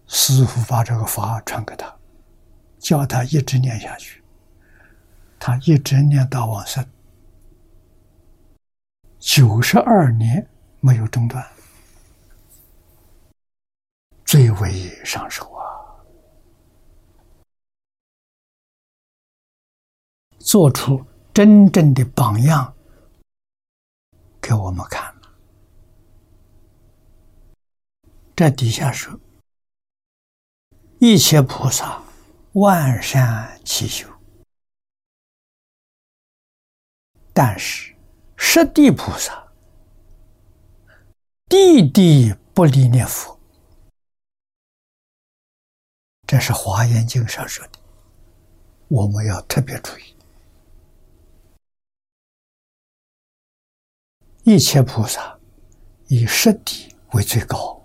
师傅把这个法传给他，教他一直念下去。他一直念到往生，九十二年没有中断，最为上首啊！做出真正的榜样给我们看了。这底下说：一切菩萨万善齐修。但是，十地菩萨地地不离念佛，这是《华严经》上说的，我们要特别注意。一切菩萨以实地为最高。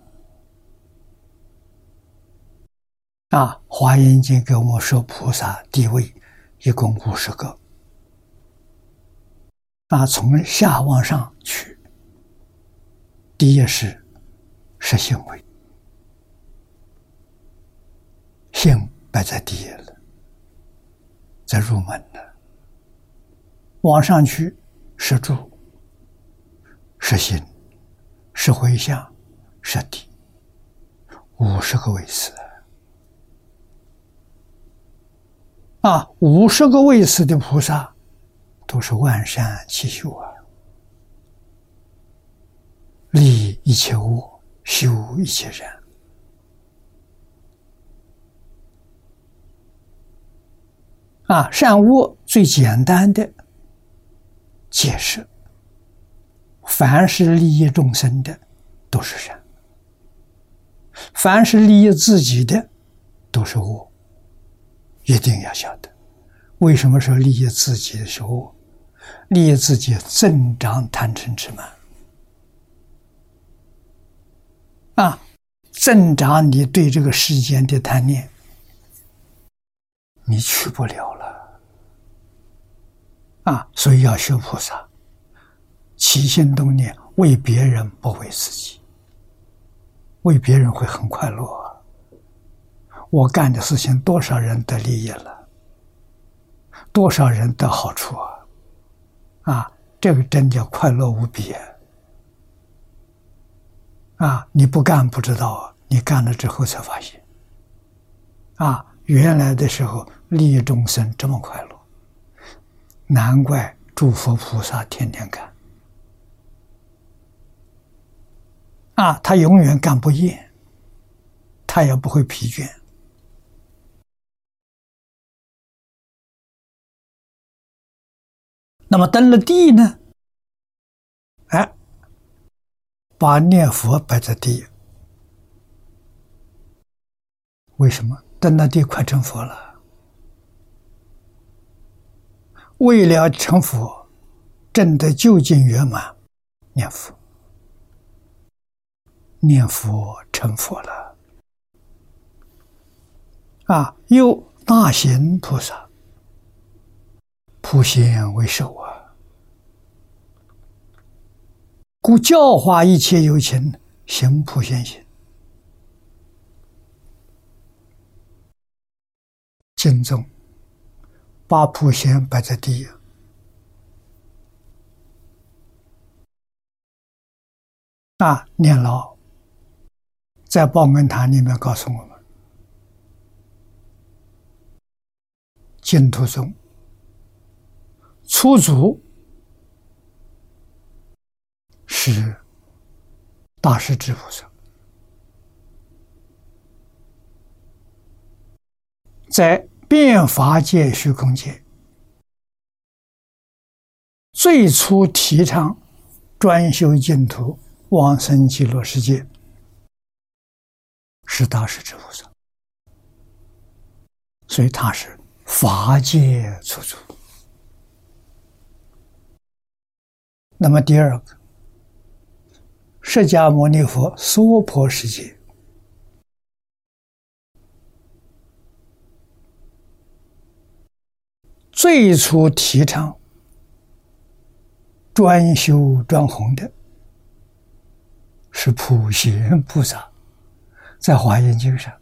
啊，《华严经》给我们说菩萨地位一共五十个。啊，从下往上去，第一是实行位，性摆在第一了，在入门了。往上去是住。是心，是回向，是地，五十个位次啊！五十个位次的菩萨都是万善其修啊，利一切物，修一切善啊！善恶最简单的解释。凡是利益众生的，都是善；凡是利益自己的，都是恶。一定要晓得，为什么说利益自己的是恶？利益自己增长贪嗔痴慢啊，增长你对这个世间的贪念，你去不了了啊！所以要学菩萨。起心动念为别人，不为自己。为别人会很快乐。我干的事情，多少人得利益了，多少人得好处啊！啊，这个真叫快乐无比啊！啊，你不干不知道，你干了之后才发现，啊，原来的时候利益众生这么快乐，难怪诸佛菩萨天天干。啊，他永远干不厌，他也不会疲倦。那么登了地呢？哎，把念佛摆在第一。为什么登了地快成佛了？为了成佛，证得究竟圆满，念佛。念佛成佛了啊！又大贤菩萨，普贤为首啊，故教化一切有情行普贤行。敬宗把普贤摆在第一啊，念老。在报恩堂里面告诉我们，净土宗初祖是大势至菩萨，在变法界、虚空界最初提倡专修净土、往生极乐世界。是大势至菩萨，所以他是法界出祖。那么第二个，释迦牟尼佛娑婆世界最初提倡专修专弘的，是普贤菩萨。在《华严经》上，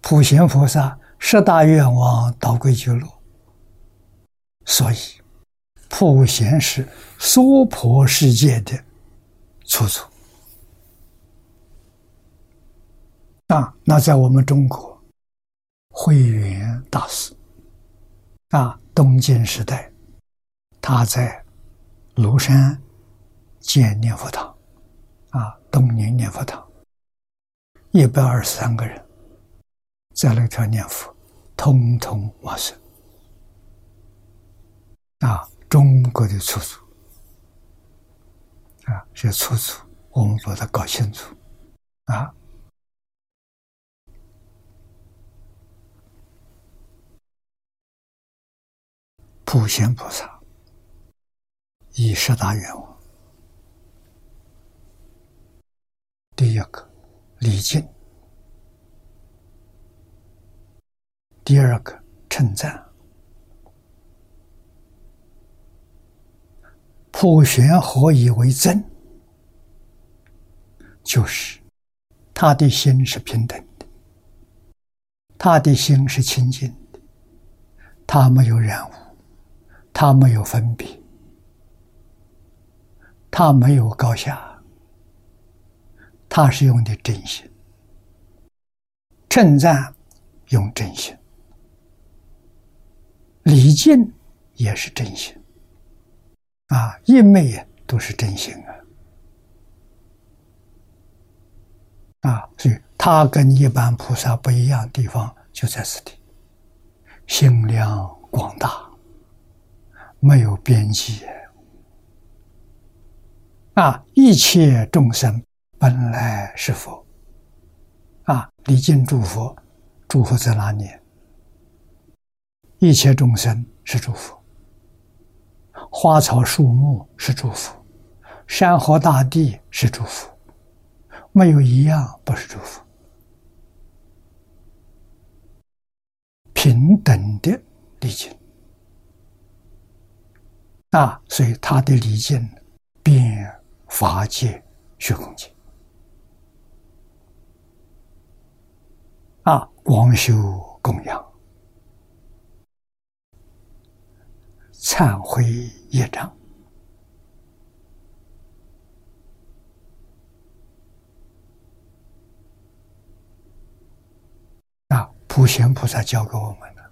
普贤菩萨十大愿望导归觉罗，所以普贤是娑婆世界的出处。啊，那在我们中国，慧远大师啊，东晋时代，他在庐山建念佛堂，啊，东宁念佛堂。一百二十三个人在那条念佛，通通往生啊！中国的出处啊，这出处我们把它搞清楚啊。普贤菩萨以十大愿望，第一个礼敬，第二个称赞。普贤何以为真？就是他的心是平等的，他的心是清净的，他没有染污，他没有分别，他没有高下，他是用的真心，称赞用真心，礼敬也是真心。啊，一昧都是真心啊！啊，所以他跟一般菩萨不一样的地方就在此地，心量广大，没有边际。啊，一切众生本来是佛。啊，礼敬诸佛，诸佛在哪里？一切众生是诸佛。花草树木是祝福，山河大地是祝福，没有一样不是祝福。平等的礼敬啊，所以他的礼敬遍法界虚空界啊，广修供养。忏悔业障啊！普贤菩萨教给我们的，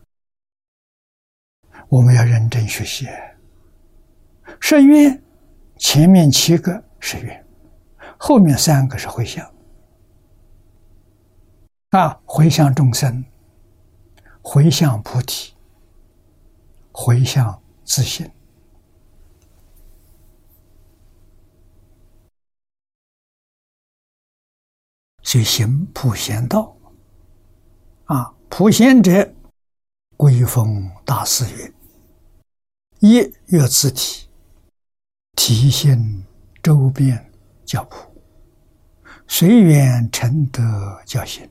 我们要认真学习。是愿，前面七个是愿，后面三个是回向啊！回向众生，回向菩提，回向。自信，所以行普贤道啊，普贤者，归风大师曰：一月自体，体现周边教普，随缘成德教行。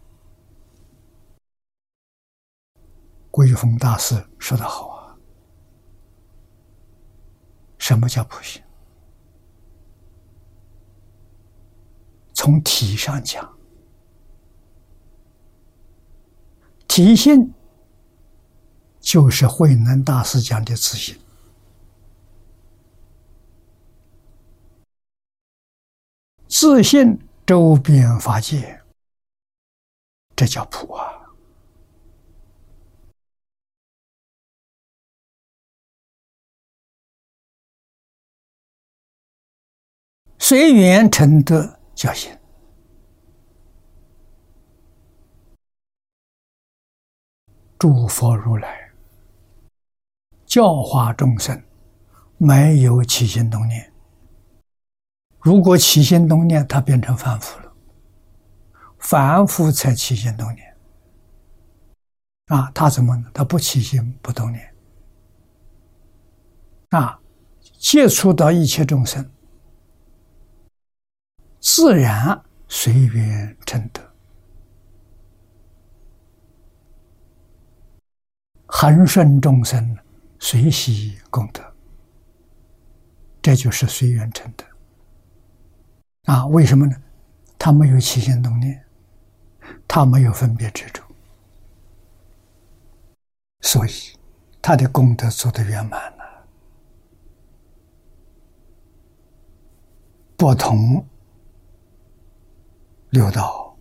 归风大师说的好啊。什么叫普贤？从体上讲，体性就是慧能大师讲的自信，自信周边法界，这叫普啊。随缘成德教行，诸佛如来教化众生，没有起心动念。如果起心动念，他变成凡夫了。凡夫才起心动念啊！他怎么呢？他不起心不动念啊！接触到一切众生。自然随缘成德，恒顺众生，随喜功德，这就是随缘成德。啊，为什么呢？他没有起心动念，他没有分别执着，所以他的功德做得圆满了，不同。六道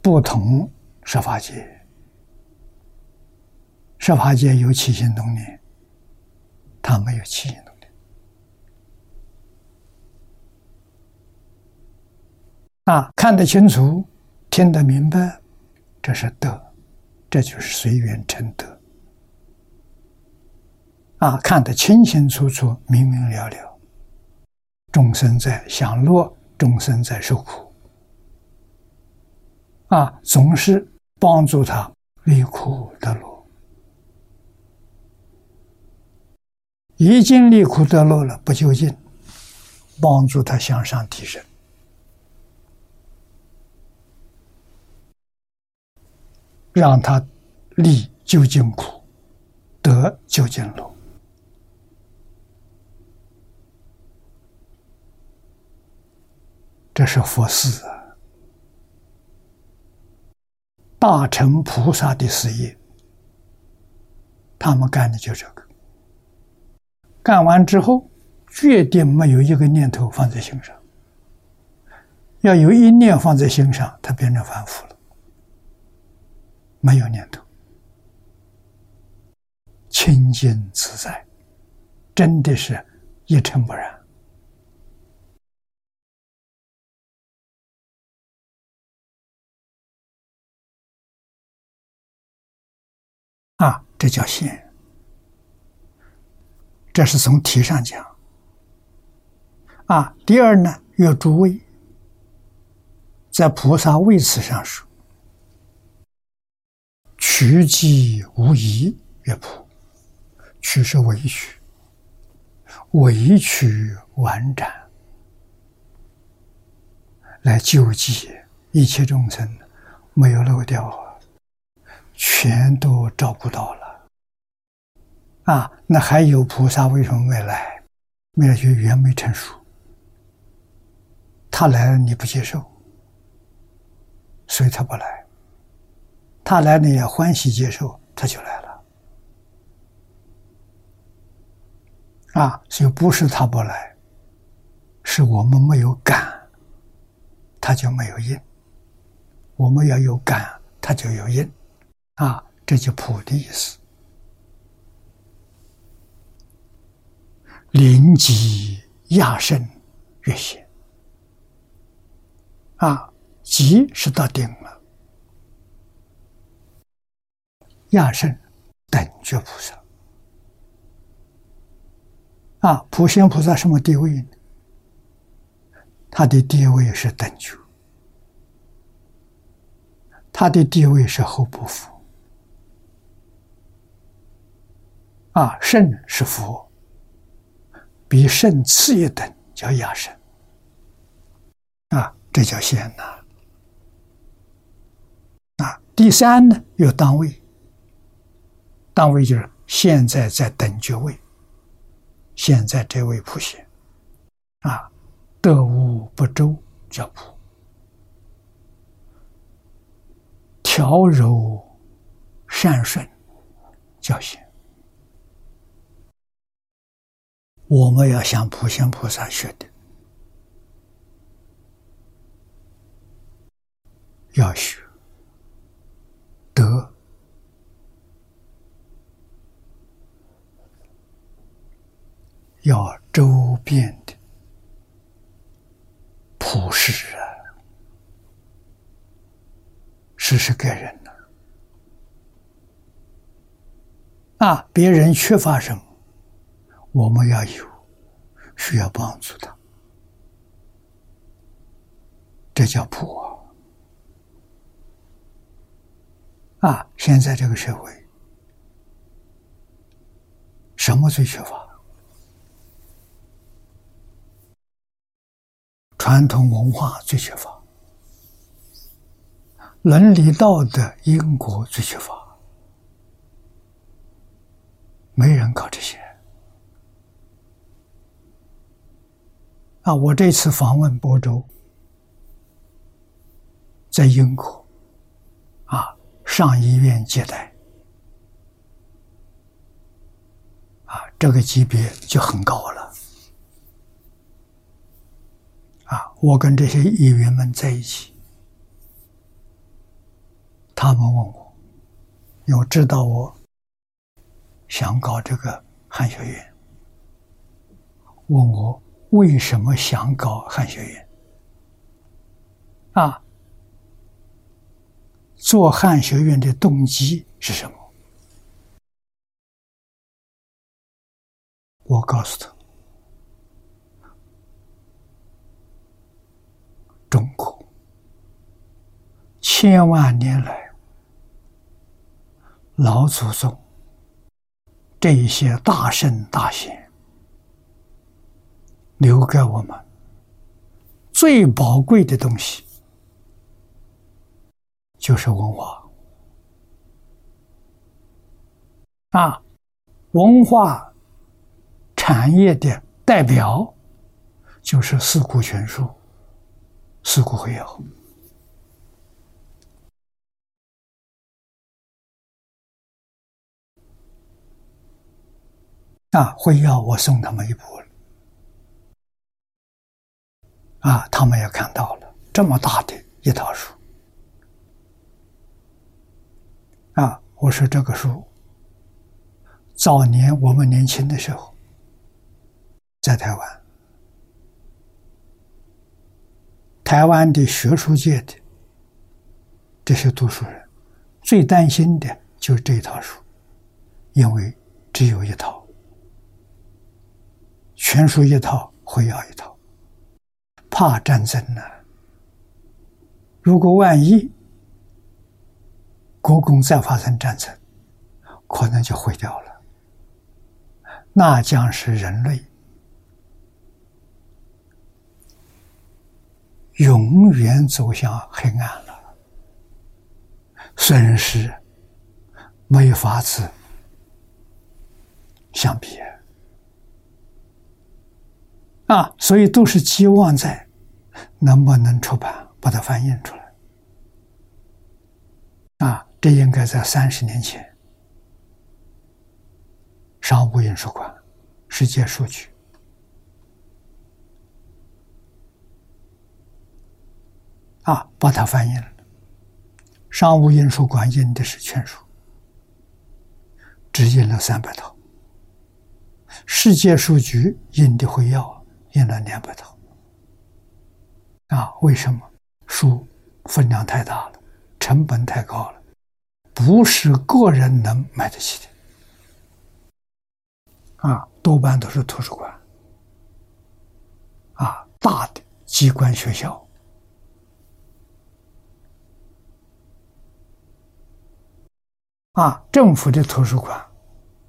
不同设法界，设法界有起心动念，他没有起心动念。啊，看得清楚，听得明白，这是德，这就是随缘成德。啊，看得清清楚楚，明明了了，众生在享乐，众生在受苦。啊，总是帮助他离苦得乐。一经历苦得乐了，不究竟，帮助他向上提升，让他离究竟苦，得究竟乐。这是佛事啊，大乘菩萨的事业，他们干的就这个。干完之后，决定没有一个念头放在心上。要有一念放在心上，它变成凡夫了。没有念头，清净自在，真的是一尘不染。啊，这叫现。这是从题上讲。啊，第二呢，曰诸位，在菩萨位次上说，取即无疑曰普，曲是委曲，委曲完展，来救济一切众生，没有漏掉。全都照顾到了，啊，那还有菩萨为什么没来？没来就缘没成熟。他来了你不接受，所以他不来。他来了也欢喜接受，他就来了。啊，所以不是他不来，是我们没有感，他就没有应。我们要有感，他就有应。啊，这就普的意思。临极亚圣越显，啊，极是到顶了。亚圣等觉菩萨，啊，普贤菩萨什么地位呢？他的地位是等觉，他的地位是后不服。啊，圣是佛，比圣次一等，叫亚圣。啊，这叫仙呐。啊，第三呢，有当位，当位就是现在在等觉位，现在这位普贤，啊，得无不周叫普，调柔善顺叫贤。我们要向普贤菩萨学的，要学德，要周遍的普施啊，施施给人呢。啊，别人缺乏什么？我们要有需要帮助的，这叫普啊！现在这个社会，什么最缺乏？传统文化最缺乏，伦理道德、因果最缺乏，没人搞这些。啊！我这次访问亳州，在英国，啊，上医院接待，啊，这个级别就很高了。啊，我跟这些议员们在一起，他们问我，有知道我想搞这个汉学院，问我。为什么想搞汉学院？啊，做汉学院的动机是什么？我告诉他，中国千万年来老祖宗这一些大圣大贤。留给我们最宝贵的东西，就是文化啊，文化产业的代表就是四库全书、四库会要。啊，会要我送他们一部啊，他们也看到了这么大的一套书。啊，我说这个书，早年我们年轻的时候，在台湾，台湾的学术界的这些读书人，最担心的就是这一套书，因为只有一套。全书一套，会要一套，怕战争呢。如果万一国共再发生战争，可能就毁掉了，那将是人类永远走向黑暗了，损失没法子相比。啊，所以都是寄望在能不能出版，把它翻译出来。啊，这应该在三十年前，商务印书馆、世界数据啊，把它翻译了。商务印书馆印的是全书，只印了三百套。世界数据印的会要。印了两百套，啊，为什么？书分量太大了，成本太高了，不是个人能买得起的，啊，多半都是图书馆，啊，大的机关学校，啊，政府的图书馆，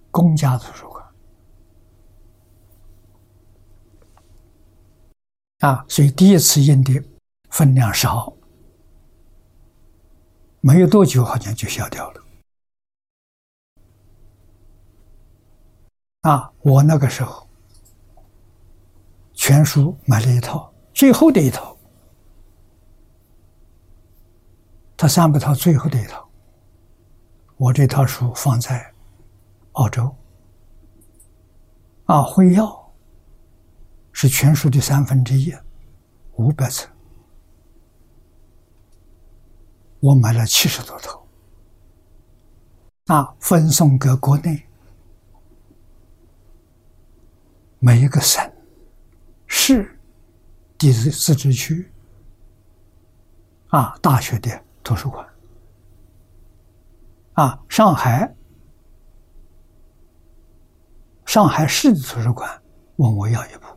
公家图书馆。啊，所以第一次印的分量少，没有多久，好像就消掉了。啊，我那个时候全书买了一套，最后的一套，他三百套最后的一套，我这套书放在澳洲，啊，会要。是全书的三分之一，五百册，我买了七十多套，啊，分送给国内每一个省、市、地自治区，啊，大学的图书馆，啊，上海，上海市的图书馆问我要一部。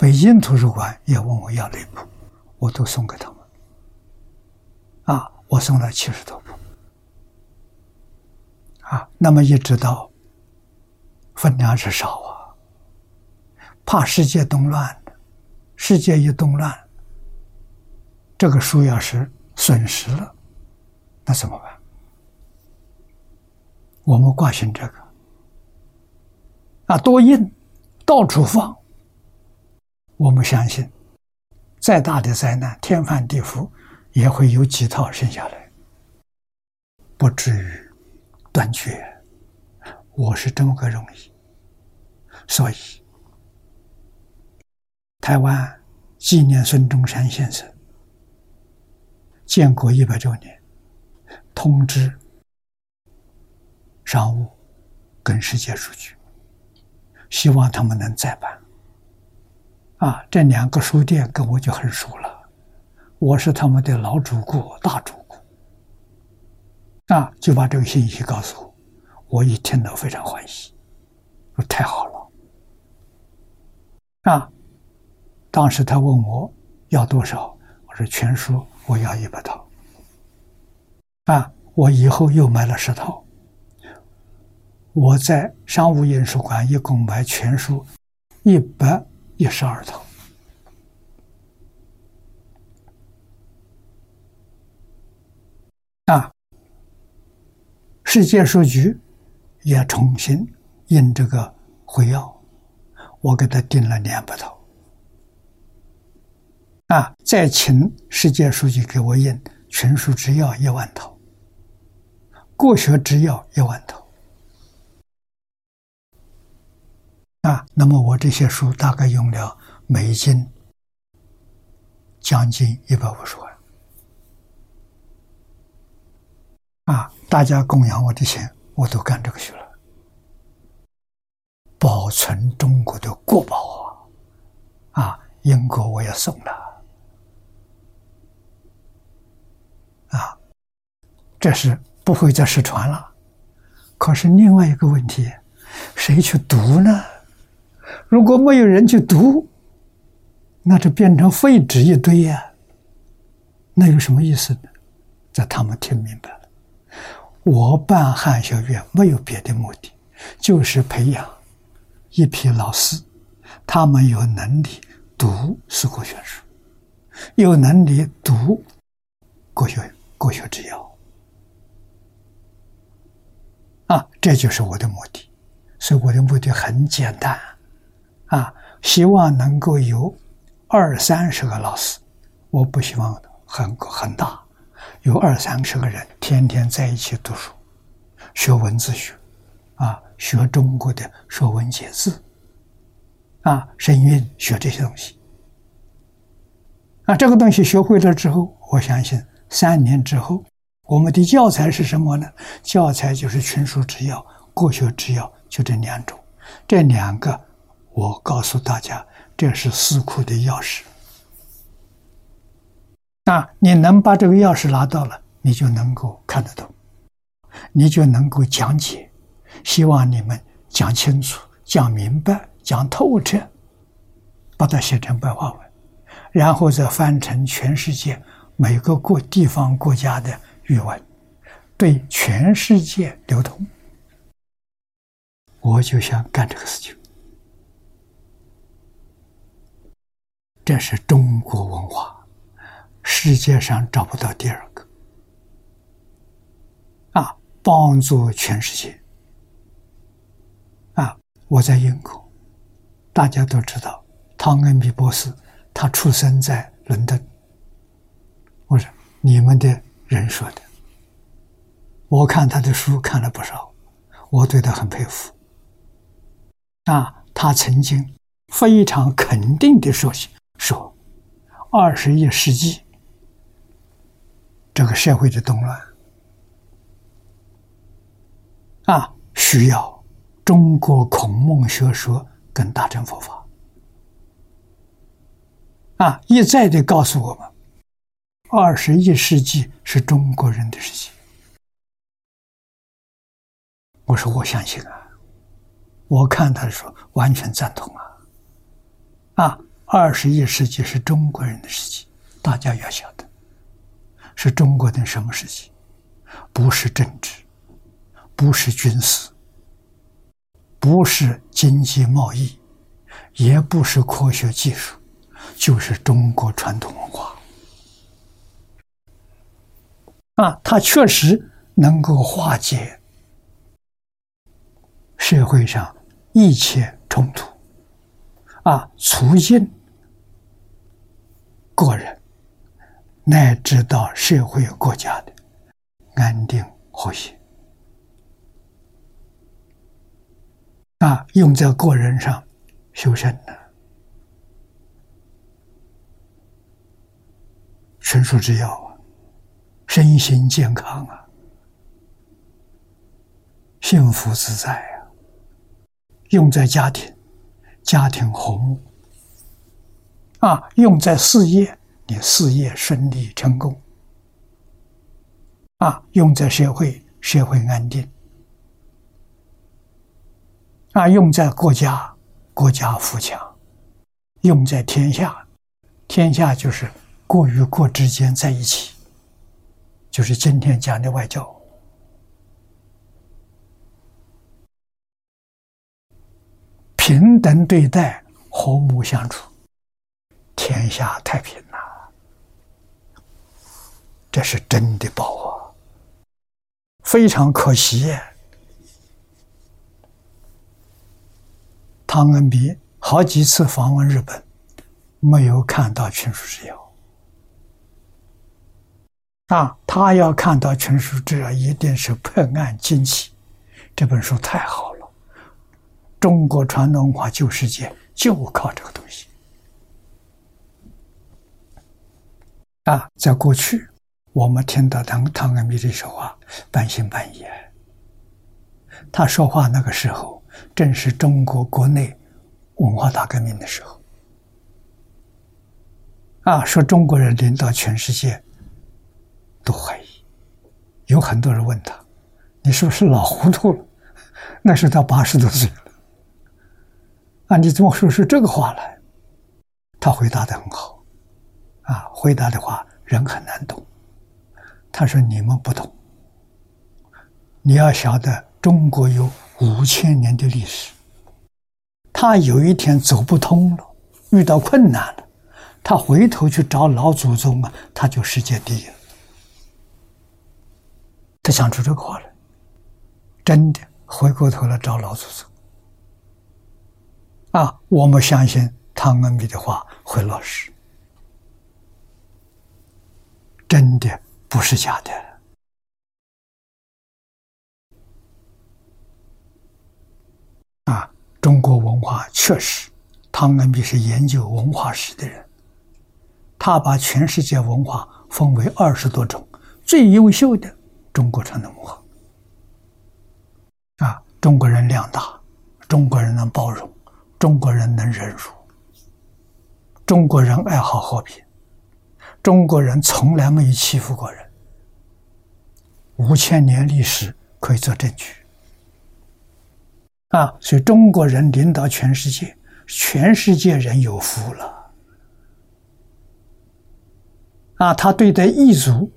北京图书馆也问我要那部，我都送给他们。啊，我送了七十多部。啊，那么一直到分量是少啊，怕世界动乱，世界一动乱，这个书要是损失了，那怎么办？我们挂心这个，啊，多印，到处放。我们相信，再大的灾难，天翻地覆，也会有几套剩下来，不至于断绝。我是这么个容易，所以台湾纪念孙中山先生建国一百周年，通知商务跟世界数据，希望他们能再办。啊，这两个书店跟我就很熟了，我是他们的老主顾、大主顾，啊，就把这个信息告诉我，我一听到非常欢喜，说太好了，啊，当时他问我要多少，我说全书我要一百套，啊，我以后又买了十套，我在商务印书馆一共买全书一百。一十二套。啊，世界书局也重新印这个会要，我给他订了两百套。啊，再请世界书局给我印《群书之要》一万套，《国学之要》一万套。啊，那么我这些书大概用了美金将近一百五十万。啊，大家供养我的钱，我都干这个去了，保存中国的国宝啊！啊，英国我也送了。啊，这是不会再失传了。可是另外一个问题，谁去读呢？如果没有人去读，那就变成废纸一堆呀。那有什么意思呢？这他们听明白了。我办汉学院没有别的目的，就是培养一批老师，他们有能力读四库全书，有能力读国学。国学之要啊，这就是我的目的。所以我的目的很简单，希望能够有二三十个老师，我不希望很很大，有二三十个人天天在一起读书，学文字学啊，学中国的说文解字啊，声韵学这些东西啊，这个东西学会了之后，我相信。三年之后，我们的教材是什么呢？教材就是群书之要、国学之要，就这两种。这两个，我告诉大家，这是四库的钥匙。那你能把这个钥匙拿到了，你就能够看得懂，你就能够讲解。希望你们讲清楚、讲明白、讲透彻，把它写成白话文，然后再翻成全世界。每个国地方国家的语文，对全世界流通，我就想干这个事情。这是中国文化，世界上找不到第二个。啊，帮助全世界。啊，我在英国，大家都知道汤恩比博士，他出生在伦敦。我说你们的人说的，我看他的书看了不少，我对他很佩服。啊，他曾经非常肯定的说：“说二十一世纪这个社会的动乱，啊，需要中国孔孟学说跟大乘佛法。”啊，一再的告诉我们。二十一世纪是中国人的世纪，我说我相信啊，我看他说完全赞同啊，啊，二十一世纪是中国人的世纪，大家要晓得，是中国的什么世纪？不是政治，不是军事，不是经济贸易，也不是科学技术，就是中国传统文化。啊，它确实能够化解社会上一切冲突，啊，促进个人乃至到社会国家的安定和谐。啊，用在个人上修身的，纯属之要。身心健康啊，幸福自在啊，用在家庭，家庭和睦啊，用在事业，你事业顺利成功啊，用在社会，社会安定啊，用在国家，国家富强，用在天下，天下就是国与国之间在一起。就是今天讲的外交，平等对待，和睦相处，天下太平呐！这是真的宝啊！非常可惜，汤恩比好几次访问日本，没有看到群书之要。啊，他要看到群书之要，一定是破案惊奇。这本书太好了，中国传统文化旧世界就靠这个东西。啊，在过去。我们听到唐唐恩比的说话，半信半疑。他说话那个时候，正是中国国内文化大革命的时候。啊，说中国人领导全世界，都怀疑。有很多人问他：“你是不是老糊涂了？”那是他八十多岁了。啊，你怎么说出这个话来？他回答的很好。啊，回答的话人很难懂。他说：“你们不懂，你要晓得，中国有五千年的历史。他有一天走不通了，遇到困难了，他回头去找老祖宗啊，他就世界第一了。他想出这个话来，真的回过头来找老祖宗。啊，我们相信汤恩比的话会落实，真的。”不是假的啊！中国文化确实，汤恩比是研究文化史的人，他把全世界文化分为二十多种最优秀的中国传统文化啊！中国人量大，中国人能包容，中国人能忍辱，中国人爱好和平。中国人从来没有欺负过人，五千年历史可以做证据啊！所以中国人领导全世界，全世界人有福了啊！他对待异族，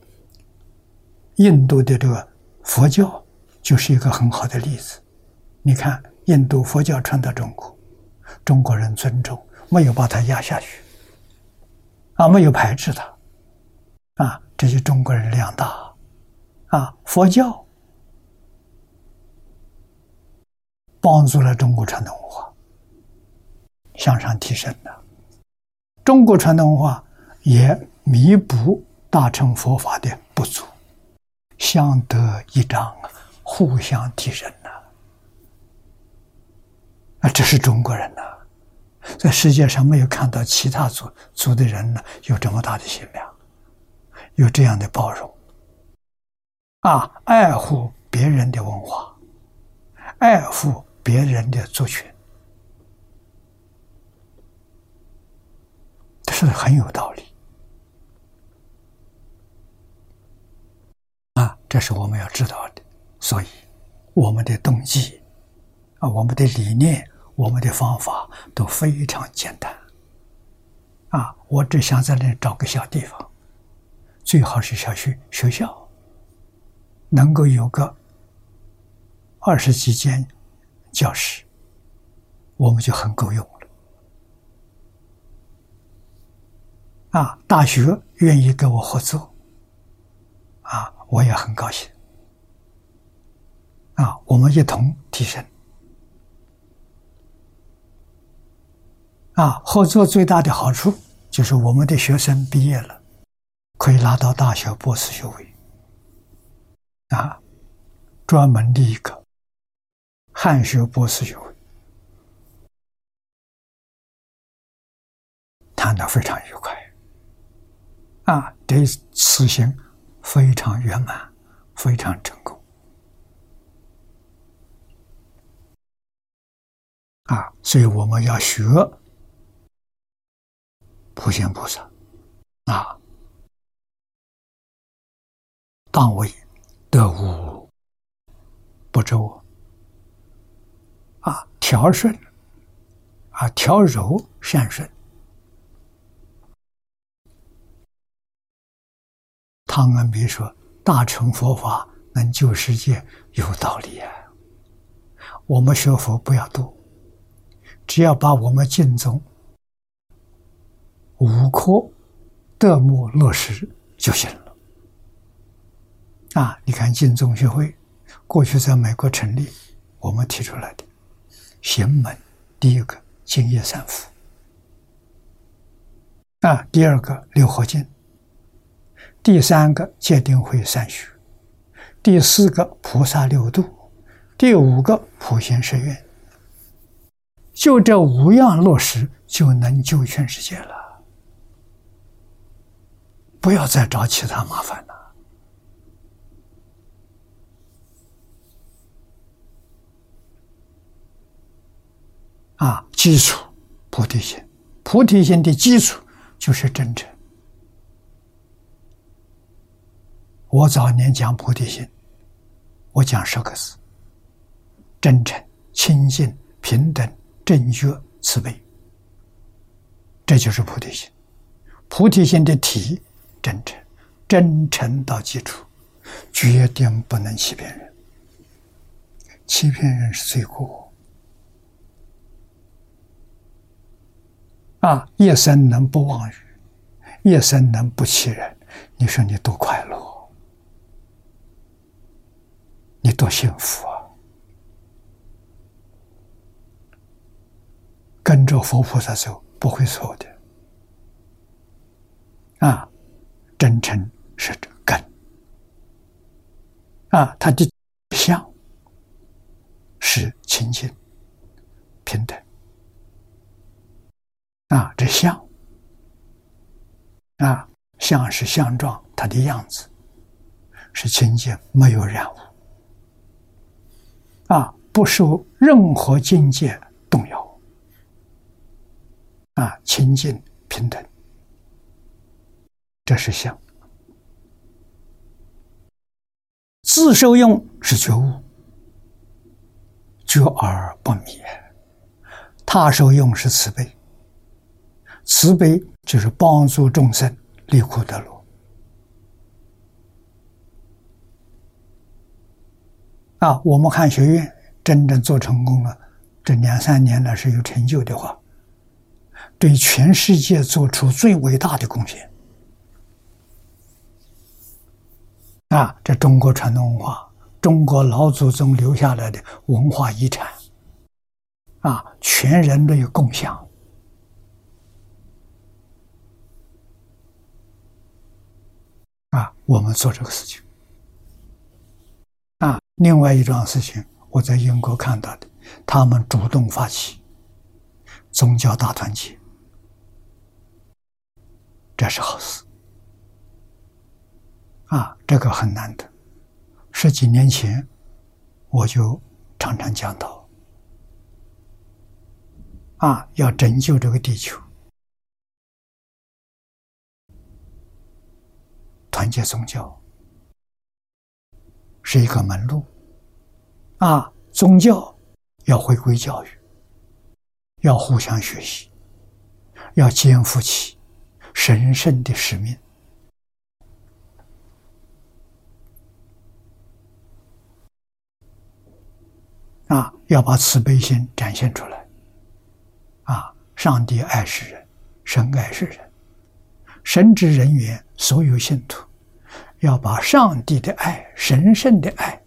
印度的这个佛教就是一个很好的例子。你看，印度佛教传到中国，中国人尊重，没有把他压下去，啊，没有排斥他。啊，这些中国人量大，啊，佛教帮助了中国传统文化向上提升的，中国传统文化也弥补大乘佛法的不足，相得益彰，互相提升呐，啊，这是中国人呐，在世界上没有看到其他族族的人呢有这么大的心量。有这样的包容，啊，爱护别人的文化，爱护别人的族群，这是很有道理。啊，这是我们要知道的。所以，我们的动机，啊，我们的理念，我们的方法都非常简单。啊，我只想在那找个小地方。最好是小学学校能够有个二十几间教室，我们就很够用了。啊，大学愿意跟我合作，啊，我也很高兴。啊，我们一同提升。啊，合作最大的好处就是我们的学生毕业了。可以拿到大学博士学位，啊，专门的一个汉学博士学位，谈得非常愉快，啊，这此行非常圆满，非常成功，啊，所以我们要学普贤菩萨，啊。当为得无不周啊，调顺啊，调柔善顺。汤恩比说：“大乘佛法能救世界，有道理啊！我们学佛不要多，只要把我们经中五颗德目落实就行了。啊，你看净宗学会过去在美国成立，我们提出来的行门第一个净业三福，啊，第二个六合敬，第三个戒定慧三学，第四个菩萨六度，第五个普贤十愿。就这五样落实，就能救全世界了。不要再找其他麻烦了。啊，基础菩提心，菩提心的基础就是真诚。我早年讲菩提心，我讲十个字：真诚、清净、平等。正觉慈悲，这就是菩提心。菩提心的体真诚，真诚到基础，决定不能欺骗人。欺骗人是罪过啊！一生能不妄语，一生能不欺人，你说你多快乐，你多幸福啊！跟着佛菩萨走，不会错的。啊，真诚是根。啊，他的相是清净平等。啊，这相，啊，相是相状，它的样子是清净，没有染污。啊，不受任何境界动摇。啊，清净平等，这是相。自受用是觉悟，觉而不灭；他受用是慈悲，慈悲就是帮助众生离苦得乐。啊，我们汉学院真正做成功了，这两三年来是有成就的话。对全世界做出最伟大的贡献啊！这中国传统文化，中国老祖宗留下来的文化遗产啊，全人类共享啊！我们做这个事情啊。另外一桩事情，我在英国看到的，他们主动发起宗教大团结。这是好事啊！这个很难得。十几年前，我就常常讲到啊，要拯救这个地球，团结宗教是一个门路啊。宗教要回归教育，要互相学习，要肩负起。神圣的使命啊！要把慈悲心展现出来啊！上帝爱世人，神爱世人，神职人员所有信徒要把上帝的爱、神圣的爱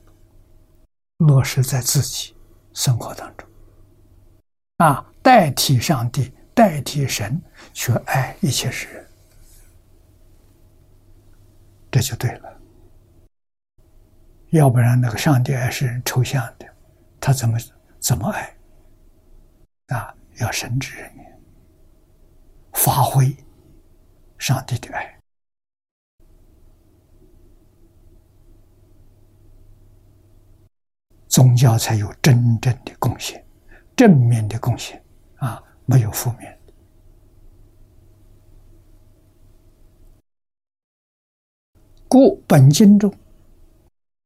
落实在自己生活当中啊！代替上帝。代替神去爱一切世人，这就对了。要不然，那个上帝爱是抽象的，他怎么怎么爱？啊，要神职人员发挥上帝的爱，宗教才有真正的贡献，正面的贡献啊。没有负面。故本经中，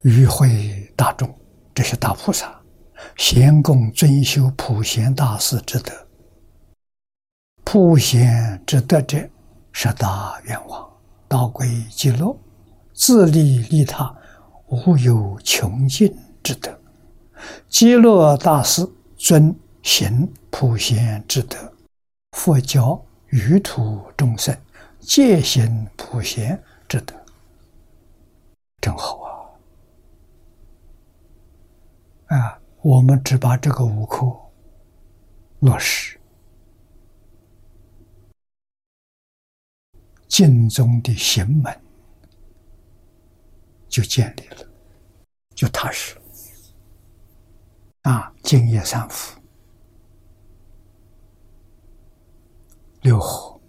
与会大众，这些大菩萨，贤供尊修普贤大士之德。普贤之德者，十大愿望，道归极乐，自利利他，无有穷尽之德。极乐大师尊。行普贤之德，佛教于土众生戒行普贤之德，真好啊！啊，我们只把这个五课落实，净宗的行门就建立了，就踏实。啊，敬业三福。六合、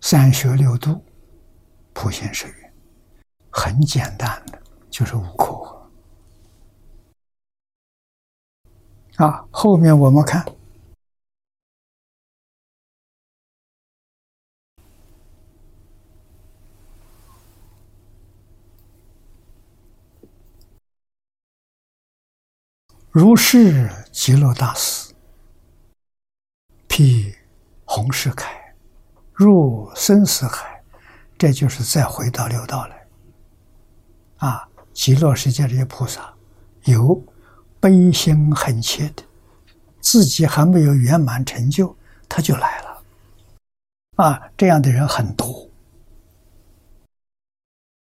三学六度、普贤十愿，很简单的，就是五课。啊，后面我们看，如是极乐大师，辟。红世开，入生死海，这就是再回到六道来。啊，极乐世界这些菩萨，有悲心很切的，自己还没有圆满成就，他就来了。啊，这样的人很多。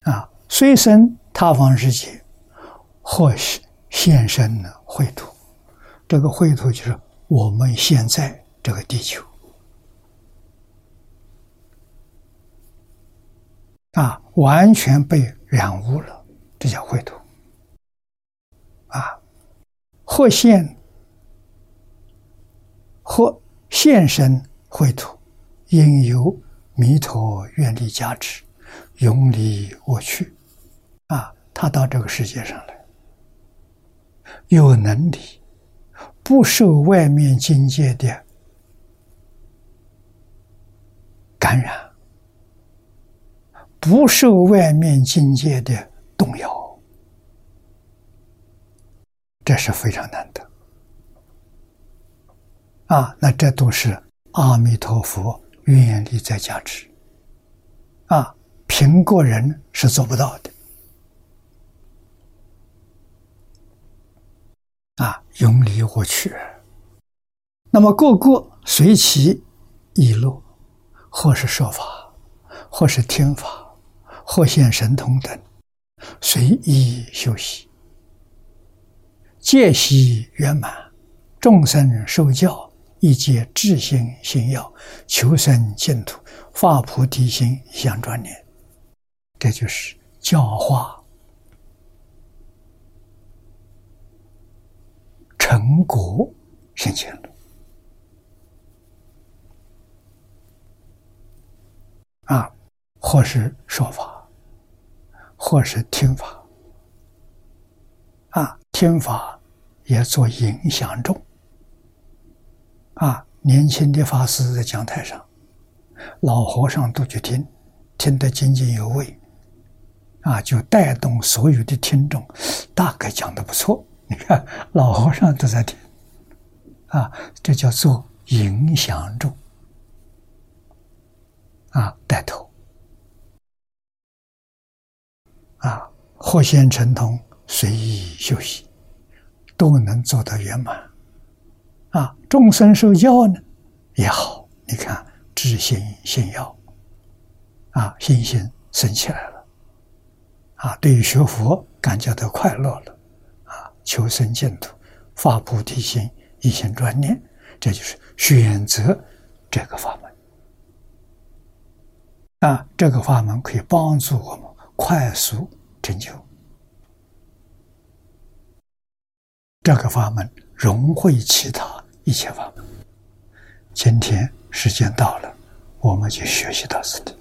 啊，虽生他方世界，或是现身的秽土，这个秽土就是我们现在这个地球。啊，完全被染污了，这叫秽土。啊，或现或现身秽土，应由弥陀愿力加持，永离我去。啊，他到这个世界上来，有能力，不受外面境界的感染。不受外面境界的动摇，这是非常难得啊！那这都是阿弥陀佛愿力在加持啊，凭个人是做不到的啊！永离我去，那么个个随其意路，或是说法，或是听法。或现神通等，随意修习，戒习圆满，众生受教，一皆智心信要，求生净土，发菩提心，想专念。这就是教化成果现前了啊，或是说法。或是听法，啊，听法也做影响众，啊，年轻的法师在讲台上，老和尚都去听，听得津津有味，啊，就带动所有的听众，大概讲的不错。你看，老和尚都在听，啊，这叫做影响众，啊，带头。啊，或现成通，随意休息，都能做到圆满。啊，众生受教呢也好，你看知心信要，啊，信心升起来了，啊，对于学佛感觉到快乐了，求生净土，发菩提心，一心专念，这就是选择这个法门。啊，这个法门可以帮助我们。快速成就，这个法门融会其他一切法门。今天时间到了，我们就学习到此地。